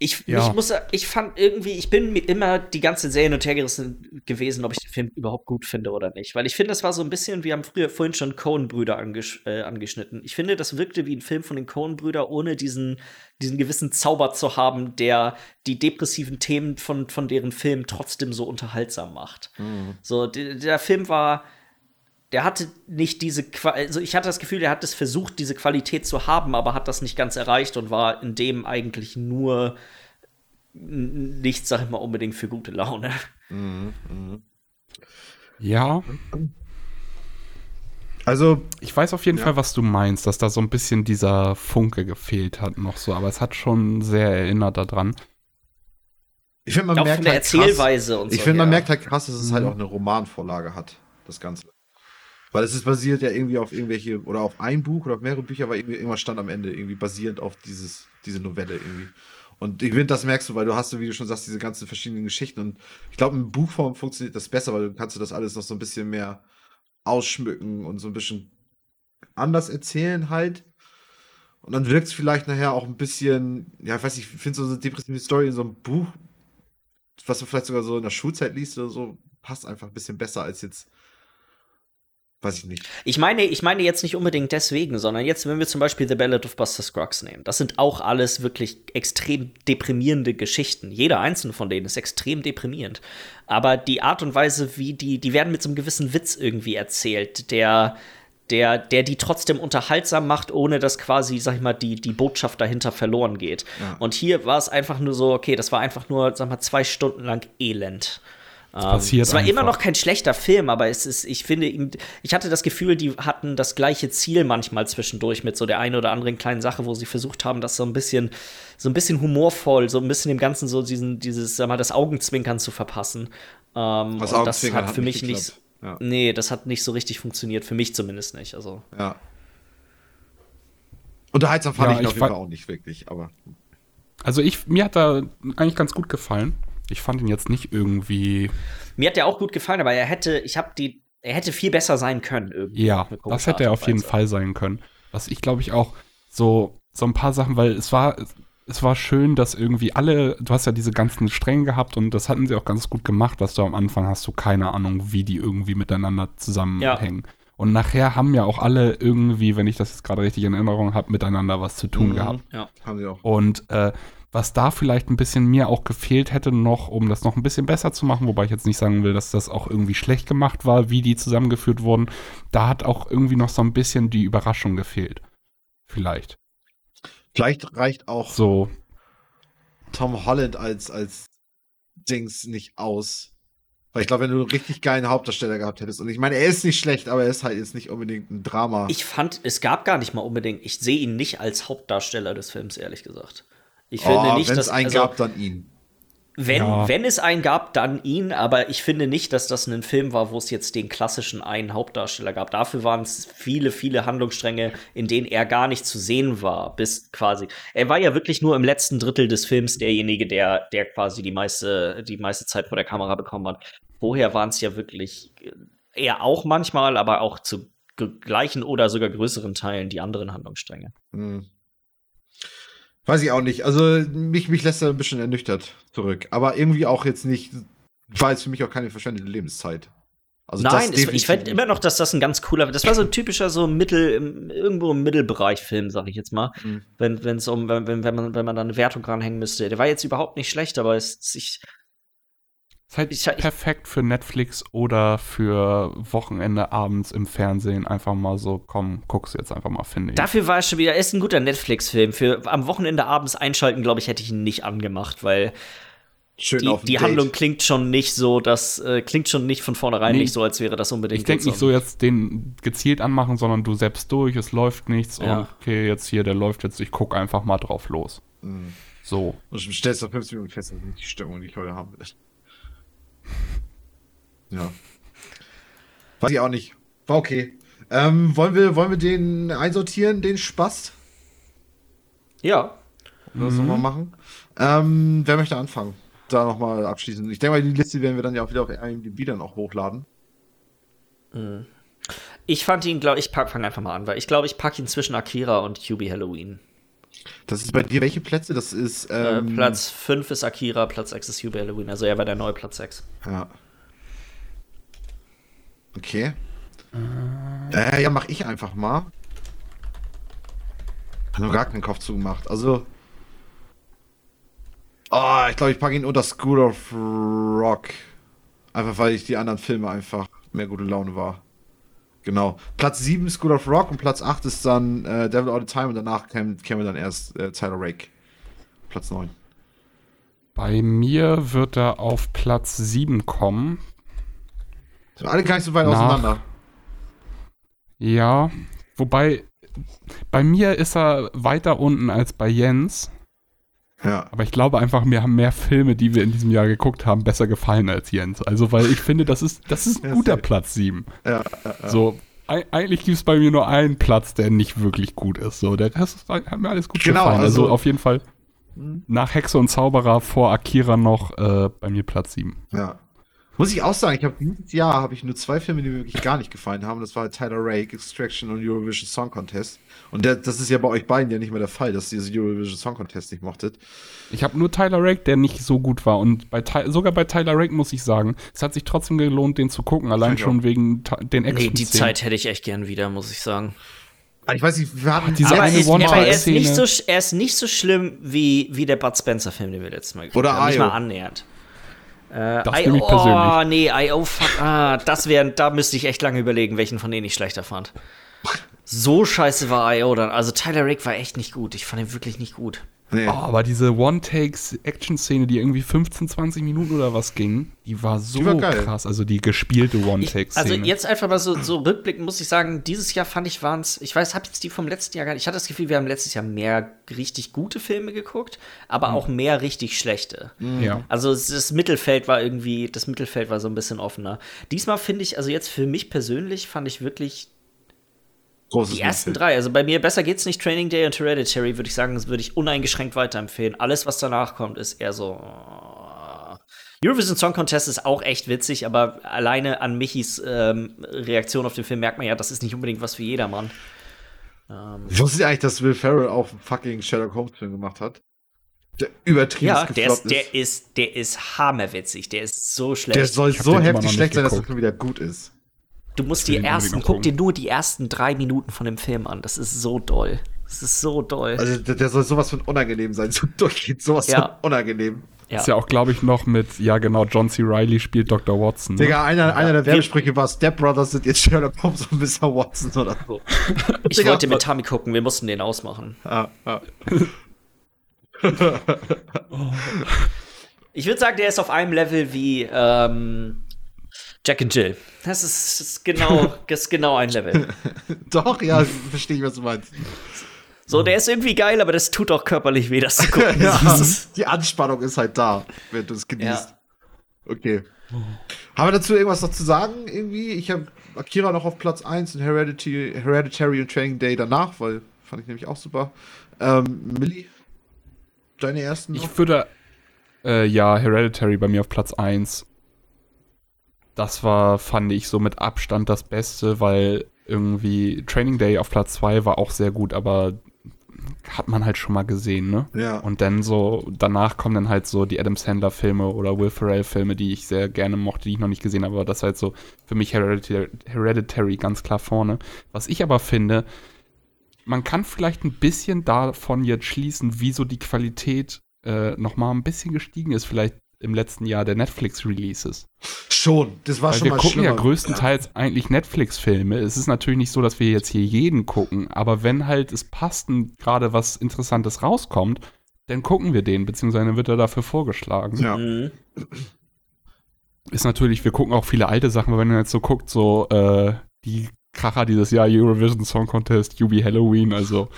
Ich, ja. ich muss, ich fand irgendwie, ich bin mir immer die ganze Serie hin und her gerissen gewesen, ob ich den Film überhaupt gut finde oder nicht. Weil ich finde, das war so ein bisschen, wir haben früher vorhin schon Cohen-Brüder angesch äh, angeschnitten. Ich finde, das wirkte wie ein Film von den Cohen-Brüdern, ohne diesen, diesen gewissen Zauber zu haben, der die depressiven Themen von, von deren Film trotzdem so unterhaltsam macht. Mhm. So, der Film war, der hatte nicht diese, Qua also ich hatte das Gefühl, der hat es versucht, diese Qualität zu haben, aber hat das nicht ganz erreicht und war in dem eigentlich nur nicht, sag ich mal, unbedingt für gute Laune. Mhm, mh. Ja. Also, ich weiß auf jeden ja. Fall, was du meinst, dass da so ein bisschen dieser Funke gefehlt hat noch so, aber es hat schon sehr erinnert daran. Ich finde, man merkt halt krass, so. Ich finde, man ja. merkt halt krass, dass es halt mhm. auch eine Romanvorlage hat, das Ganze. Weil es ist basiert ja irgendwie auf irgendwelche, oder auf ein Buch oder auf mehrere Bücher, weil irgendwas stand am Ende, irgendwie basierend auf dieses, diese Novelle irgendwie. Und ich finde, das merkst du, weil du hast, wie du schon sagst, diese ganzen verschiedenen Geschichten. Und ich glaube, in Buchform funktioniert das besser, weil du kannst du das alles noch so ein bisschen mehr ausschmücken und so ein bisschen anders erzählen halt. Und dann wirkt es vielleicht nachher auch ein bisschen, ja, ich weiß nicht, ich finde so eine depressive Story in so einem Buch, was du vielleicht sogar so in der Schulzeit liest oder so, passt einfach ein bisschen besser als jetzt Weiß ich nicht. Ich meine, ich meine jetzt nicht unbedingt deswegen, sondern jetzt, wenn wir zum Beispiel The Ballad of Buster Scruggs nehmen, das sind auch alles wirklich extrem deprimierende Geschichten. Jeder einzelne von denen ist extrem deprimierend. Aber die Art und Weise, wie die, die werden mit so einem gewissen Witz irgendwie erzählt, der, der, der die trotzdem unterhaltsam macht, ohne dass quasi, sag ich mal, die, die Botschaft dahinter verloren geht. Ja. Und hier war es einfach nur so, okay, das war einfach nur, sag mal, zwei Stunden lang Elend. Es passiert es war einfach. immer noch kein schlechter Film, aber es ist, ich finde, ich hatte das Gefühl, die hatten das gleiche Ziel manchmal zwischendurch mit so der einen oder anderen kleinen Sache, wo sie versucht haben, das so ein bisschen, so ein bisschen humorvoll, so ein bisschen dem Ganzen so diesen, dieses, sag mal, das Augenzwinkern zu verpassen. Ähm, das, das hat für mich nicht, ja. nee, das hat nicht so richtig funktioniert, für mich zumindest nicht. Also. Ja. Unterhaltsam fand ja, ich, ich auf jeden Fall auch nicht wirklich, aber. Also ich, mir hat da eigentlich ganz gut gefallen. Ich fand ihn jetzt nicht irgendwie. Mir hat der auch gut gefallen, aber er hätte, ich habe die, er hätte viel besser sein können irgendwie. Ja, das hätte er auf jeden Fall sein können. Was ich glaube ich auch so so ein paar Sachen, weil es war es war schön, dass irgendwie alle, du hast ja diese ganzen Stränge gehabt und das hatten sie auch ganz gut gemacht, dass du am Anfang hast du keine Ahnung, wie die irgendwie miteinander zusammenhängen. Ja. Und nachher haben ja auch alle irgendwie, wenn ich das jetzt gerade richtig in Erinnerung habe, miteinander was zu tun mhm, gehabt. Ja, haben sie auch. Und äh, was da vielleicht ein bisschen mir auch gefehlt hätte noch, um das noch ein bisschen besser zu machen, wobei ich jetzt nicht sagen will, dass das auch irgendwie schlecht gemacht war, wie die zusammengeführt wurden, da hat auch irgendwie noch so ein bisschen die Überraschung gefehlt. Vielleicht. Vielleicht reicht auch so Tom Holland als, als Dings nicht aus. Weil ich glaube, wenn du einen richtig geilen Hauptdarsteller gehabt hättest, und ich meine, er ist nicht schlecht, aber er ist halt jetzt nicht unbedingt ein Drama. Ich fand, es gab gar nicht mal unbedingt, ich sehe ihn nicht als Hauptdarsteller des Films, ehrlich gesagt. Ich finde oh, nicht, dass es einen also, gab, dann ihn. Wenn, ja. wenn es einen gab, dann ihn, aber ich finde nicht, dass das ein Film war, wo es jetzt den klassischen einen Hauptdarsteller gab. Dafür waren es viele, viele Handlungsstränge, in denen er gar nicht zu sehen war, bis quasi. Er war ja wirklich nur im letzten Drittel des Films derjenige, der, der quasi die meiste, die meiste Zeit vor der Kamera bekommen hat. Vorher waren es ja wirklich äh, eher auch manchmal, aber auch zu gleichen oder sogar größeren Teilen die anderen Handlungsstränge. Mhm. Weiß ich auch nicht. Also mich, mich lässt er ein bisschen ernüchtert zurück. Aber irgendwie auch jetzt nicht, war es für mich auch keine verschwendete Lebenszeit. Also Nein, es, ich finde immer noch, dass das ein ganz cooler, das war so ein typischer so Mittel, irgendwo im Mittelbereich Film, sag ich jetzt mal. Mhm. Wenn es um, wenn, wenn, man, wenn man da eine Wertung ranhängen müsste. Der war jetzt überhaupt nicht schlecht, aber es, ich, Ist halt ich, perfekt für Netflix oder für Wochenende abends im Fernsehen. Einfach mal so, komm, guck's jetzt einfach mal, finde ich. Dafür war es schon wieder, ist ein guter Netflix-Film. Für am Wochenende abends einschalten, glaube ich, hätte ich ihn nicht angemacht, weil Schön die, die Handlung klingt schon nicht so, das äh, klingt schon nicht von vornherein nee, nicht so, als wäre das unbedingt. Ich denke nicht so jetzt den gezielt anmachen, sondern du selbst durch, es läuft nichts ja. und okay, jetzt hier, der läuft jetzt, ich gucke einfach mal drauf los. Mhm. So. Und du stellst auf 50 Minuten fest, dass nicht die Stimmung, die ich heute haben will. Ja. Weiß ich auch nicht. War okay. Ähm, wollen, wir, wollen wir den einsortieren, den Spaß? Ja. Das mhm. wir machen. Ähm, wer möchte anfangen? Da nochmal abschließen. Ich denke mal, die Liste werden wir dann ja auch wieder auf IMDb dann auch hochladen. Mhm. Ich fand ihn, glaube ich, fange einfach mal an, weil ich glaube, ich packe ihn zwischen Akira und QB Halloween. Das ist bei dir welche Plätze? Das ist. Äh, ähm, äh, Platz 5 ist Akira, Platz 6 ist QB Halloween. Also er war der neue Platz 6. Ja. Okay. Äh, ja, mach ich einfach mal. Hab noch gar keinen Kopf zugemacht. Also. Oh, ich glaube, ich packe ihn unter School of Rock. Einfach weil ich die anderen Filme einfach mehr gute Laune war. Genau. Platz 7 School of Rock und Platz 8 ist dann äh, Devil All the Time und danach kämen, käme dann erst äh, Tyler Rake. Platz 9. Bei mir wird er auf Platz 7 kommen. Sind alle gar nicht so weit Nach, auseinander. Ja, wobei bei mir ist er weiter unten als bei Jens. Ja. Aber ich glaube einfach, mir haben mehr Filme, die wir in diesem Jahr geguckt haben, besser gefallen als Jens. Also, weil ich finde, das ist, das ist ein guter Platz 7. Ja, ja. So, eigentlich gibt es bei mir nur einen Platz, der nicht wirklich gut ist. So, der Rest hat mir alles gut genau, gefallen. Also, also auf jeden Fall hm. nach Hexe und Zauberer vor Akira noch äh, bei mir Platz 7. Ja. Muss ich auch sagen, ich habe dieses Jahr habe ich nur zwei Filme, die mir wirklich gar nicht gefallen haben. Das war Tyler Rake, Extraction und Eurovision Song Contest. Und der, das ist ja bei euch beiden ja nicht mehr der Fall, dass ihr diese Eurovision Song Contest nicht mochtet. Ich habe nur Tyler Rake, der nicht so gut war. Und bei, sogar bei Tyler Rake muss ich sagen, es hat sich trotzdem gelohnt, den zu gucken. Allein schon wegen den Action. Nee, die Zeit hätte ich echt gern wieder, muss ich sagen. Ah, ich weiß nicht, wir hatten diese aber eine one er, ist nicht so, er ist nicht so schlimm wie, wie der Bud Spencer-Film, den wir letztes Mal gesehen haben. Oder Nicht mal annähernd. Äh, das I, ich persönlich. Oh, nee, I.O. Fuck. Ah, das wären, da müsste ich echt lange überlegen, welchen von denen ich schlechter fand. So scheiße war I.O. dann. Also Tyler Rake war echt nicht gut. Ich fand ihn wirklich nicht gut. Nee. Oh, aber diese One-Takes-Action-Szene, die irgendwie 15, 20 Minuten oder was ging, die war so die war krass. Also die gespielte One-Take-Szene. Also jetzt einfach mal so, so rückblickend muss ich sagen, dieses Jahr fand ich waren es, ich weiß, habe jetzt die vom letzten Jahr gar nicht. Ich hatte das Gefühl, wir haben letztes Jahr mehr richtig gute Filme geguckt, aber mhm. auch mehr richtig schlechte. Mhm. Ja. Also das Mittelfeld war irgendwie, das Mittelfeld war so ein bisschen offener. Diesmal finde ich, also jetzt für mich persönlich fand ich wirklich Großes die ersten drei, also bei mir besser geht's nicht. Training Day und Hereditary würde ich sagen, das würde ich uneingeschränkt weiterempfehlen. Alles, was danach kommt, ist eher so. Äh, Eurovision Song Contest ist auch echt witzig, aber alleine an Michis ähm, Reaktion auf den Film merkt man ja, das ist nicht unbedingt was für jedermann. Ähm, Wusstet ihr eigentlich, dass Will Ferrell auch einen fucking Sherlock Holmes Film gemacht hat? Der übertrieben ja, der ist, der ist, der ist hammerwitzig, der ist so schlecht. Der soll so heftig schlecht sein, dass er schon wieder gut ist. Du musst die ersten, guck dir nur die ersten drei Minuten von dem Film an. Das ist so doll. Das ist so doll. Also der, der soll sowas von unangenehm sein. So durchgeht sowas ja. von unangenehm. Ja. Ist ja auch, glaube ich, noch mit, ja genau, John C. Reilly spielt Dr. Watson. Ne? Digga, einer, einer der Werbesprüche war, Step Brothers sind jetzt Sherlock Holmes und Mr. Watson oder so. Ich Digga, wollte mit Tommy gucken, wir mussten den ausmachen. Ah, ah. ich würde sagen, der ist auf einem Level wie ähm, Jack and Jill. Das ist, ist genau, das ist genau ein Level. Doch, ja, verstehe ich, was du meinst. So, der ist irgendwie geil, aber das tut auch körperlich weh, das zu gucken. ja, die Anspannung ist halt da, wenn du es genießt. Ja. Okay. Haben wir dazu irgendwas noch zu sagen? Irgendwie? Ich habe Akira noch auf Platz 1 und Hereditary, Hereditary und Training Day danach, weil fand ich nämlich auch super. Ähm, Millie, deine ersten? Noch? Ich würde, äh, ja, Hereditary bei mir auf Platz 1 das war, fand ich, so mit Abstand das Beste, weil irgendwie Training Day auf Platz 2 war auch sehr gut, aber hat man halt schon mal gesehen, ne? Ja. Und dann so, danach kommen dann halt so die Adam Sandler Filme oder Will Ferrell Filme, die ich sehr gerne mochte, die ich noch nicht gesehen habe, aber das war halt so für mich Hereditary, Hereditary ganz klar vorne. Was ich aber finde, man kann vielleicht ein bisschen davon jetzt schließen, wieso die Qualität äh, noch mal ein bisschen gestiegen ist. Vielleicht im letzten Jahr der Netflix-Releases. Schon, das war Weil schon wir mal gucken schlimmer. ja größtenteils ja. eigentlich Netflix-Filme. Es ist natürlich nicht so, dass wir jetzt hier jeden gucken, aber wenn halt es passt und gerade was Interessantes rauskommt, dann gucken wir den, beziehungsweise dann wird er dafür vorgeschlagen. Ja. Mhm. Ist natürlich, wir gucken auch viele alte Sachen, wenn man jetzt so guckt, so äh, die Kracher dieses Jahr, Eurovision Song Contest, Yubi Halloween, also.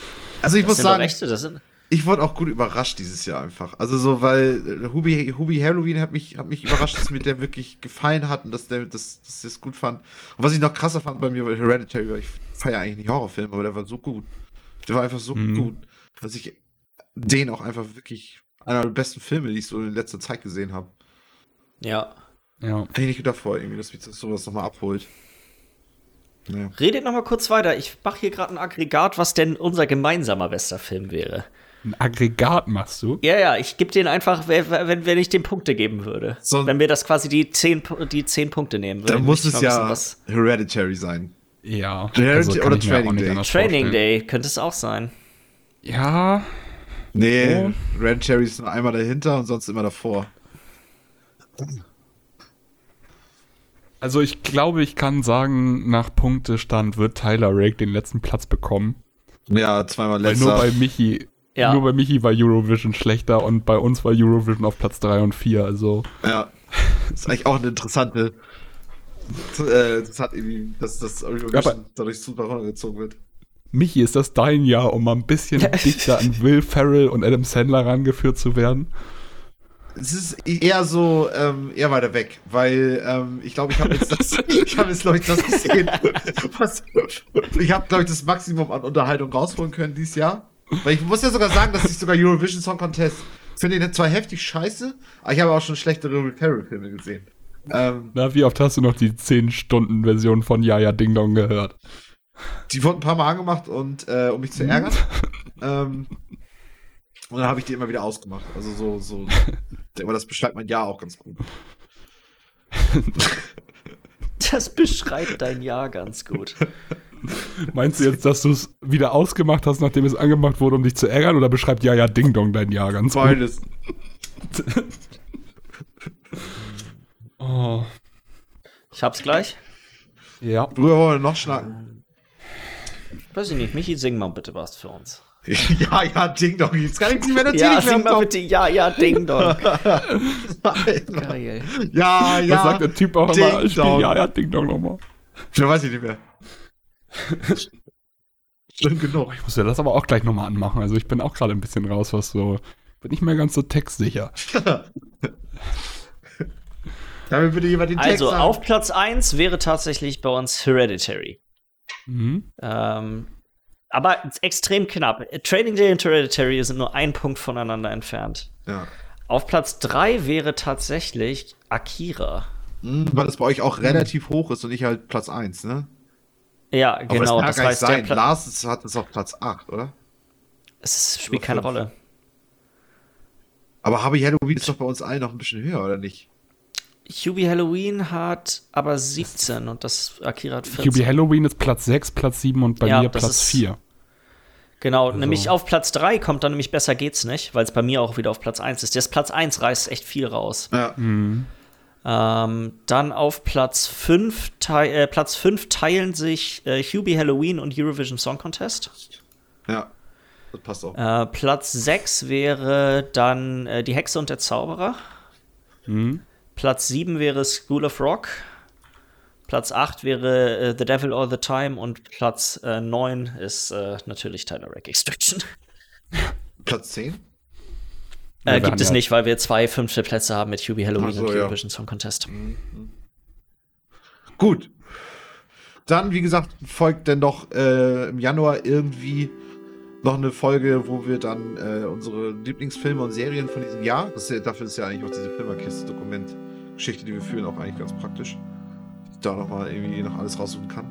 Also ich das muss sagen, Rechte, das sind ich wurde auch gut überrascht dieses Jahr einfach. Also so, weil äh, Hubi, Hubi Halloween hat mich, hat mich überrascht, dass mir der wirklich gefallen hat und dass der das, dass das gut fand. Und was ich noch krasser fand bei mir war Hereditary, weil ich feiere eigentlich nicht Horrorfilme, aber der war so gut. Der war einfach so mhm. gut, dass ich den auch einfach wirklich einer der besten Filme, die ich so in letzter Zeit gesehen habe. Ja. Ja. Hätte ich nicht gedacht vorher irgendwie, dass mich das sowas nochmal abholt. Ja. Redet nochmal kurz weiter. Ich mache hier gerade ein Aggregat, was denn unser gemeinsamer bester Film wäre. Ein Aggregat machst du? Ja, ja, ich gebe den einfach, wenn, wenn ich den Punkte geben würde. So, wenn wir das quasi die zehn, die zehn Punkte nehmen würden. Dann muss es ja Hereditary sein. Ja. Hereditary also oder Training Day. Training vorstellen. Day könnte es auch sein. Ja. Nee, oh. Hereditary ist nur einmal dahinter und sonst immer davor. Also ich glaube, ich kann sagen, nach Punktestand wird Tyler Rake den letzten Platz bekommen. Ja, zweimal letzter. Weil nur bei Michi ja. Nur bei Michi war Eurovision schlechter und bei uns war Eurovision auf Platz 3 und 4, also. Ja. Das ist eigentlich auch eine interessante. Äh, das hat irgendwie, dass das Eurovision ja, dadurch super runtergezogen wird. Michi, ist das dein Jahr, um mal ein bisschen dichter an Will Ferrell und Adam Sandler rangeführt zu werden? Es ist eher so, ähm, eher weiter weg, weil ähm, ich glaube, ich habe jetzt das, ich habe jetzt, glaube ich, das gesehen. Was, ich habe, glaube ich, das Maximum an Unterhaltung rausholen können dieses Jahr. Weil ich muss ja sogar sagen, dass ich sogar Eurovision Song Contest finde den zwar heftig scheiße, aber ich habe auch schon schlechtere Will Ferrell-Filme gesehen. Ähm, Na, wie oft hast du noch die 10-Stunden-Version von Jaja Ding Dong gehört? Die wurden ein paar Mal angemacht und äh, um mich zu ärgern. ähm, und dann habe ich die immer wieder ausgemacht. Also so, so, aber das beschreibt mein Jahr auch ganz gut. Das beschreibt dein Jahr ganz gut. Meinst du jetzt, dass du es wieder ausgemacht hast, nachdem es angemacht wurde, um dich zu ärgern? Oder beschreibt ja ja Ding Dong dein Jahr ganz Beides. oh. Ich hab's gleich. Ja. Worüber wollen wir noch schnacken? Weiß ich nicht. Michi, sing mal bitte was für uns. ja, ja, Ding Dong. Jetzt kann ich nicht mehr natürlich Ja, sing mal bitte Ja, ja, Ding Dong. Geil. Ja, ja. Was sagt der Typ auch immer? Ja, ja, Ding Dong nochmal. Ich weiß ich nicht mehr. Schlimm genug. Ich muss ja das aber auch gleich nochmal anmachen. Also ich bin auch gerade ein bisschen raus, was so. Bin nicht mehr ganz so textsicher. Damit bitte jemand den Text Also sagen. auf Platz 1 wäre tatsächlich bei uns Hereditary. Mhm. Ähm, aber extrem knapp. Training Day und Hereditary sind nur ein Punkt voneinander entfernt. Ja. Auf Platz 3 wäre tatsächlich Akira. Mhm, weil das bei euch auch relativ hoch ist und ich halt Platz 1, ne? Ja, Aber genau. Das, das heißt, sein. Lars hat es auf Platz 8, oder? Es spielt keine Rolle. Aber Hubby Halloween ist doch bei uns allen noch ein bisschen höher, oder nicht? Hubie Halloween hat aber 17 und das Akira hat 14. Hubie Halloween ist Platz 6, Platz 7 und bei ja, mir Platz 4. Genau, also. nämlich auf Platz 3 kommt dann nämlich besser geht's nicht, weil es bei mir auch wieder auf Platz 1 ist. Das Platz 1 reißt echt viel raus. Ja. Mhm. Ähm, dann auf Platz 5, äh, Platz 5 teilen sich äh, Hubie Halloween und Eurovision Song Contest. Ja, das passt auch. Äh, Platz 6 wäre dann äh, Die Hexe und der Zauberer. Mhm. Platz 7 wäre School of Rock. Platz 8 wäre äh, The Devil All the Time und Platz äh, 9 ist äh, natürlich Tyler Rack Extraction. Platz 10? Äh, gibt es ja nicht, weil wir zwei fünfte Plätze haben mit Hubie Halloween so, und Eurovision ja. Song Contest. Mhm. Gut. Dann, wie gesagt, folgt denn doch äh, im Januar irgendwie noch eine Folge, wo wir dann äh, unsere Lieblingsfilme und Serien von diesem Jahr, das ist dafür ist ja eigentlich auch diese Filmerkiste-Dokument-Geschichte, die wir führen, auch eigentlich ganz praktisch. Ich da nochmal irgendwie noch alles raussuchen kann.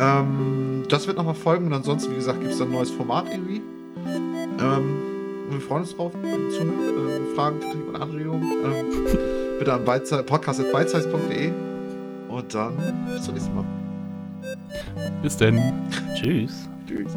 Ähm, das wird nochmal folgen und ansonsten, wie gesagt, gibt es dann ein neues Format irgendwie. Ähm, wir freuen uns drauf, wenn zuhört. Äh, Fragen, Kritik und Anregungen. Äh, bitte an podcast.beizeiz.de und dann bis zum nächsten Mal. Bis denn. Tschüss. Tschüss.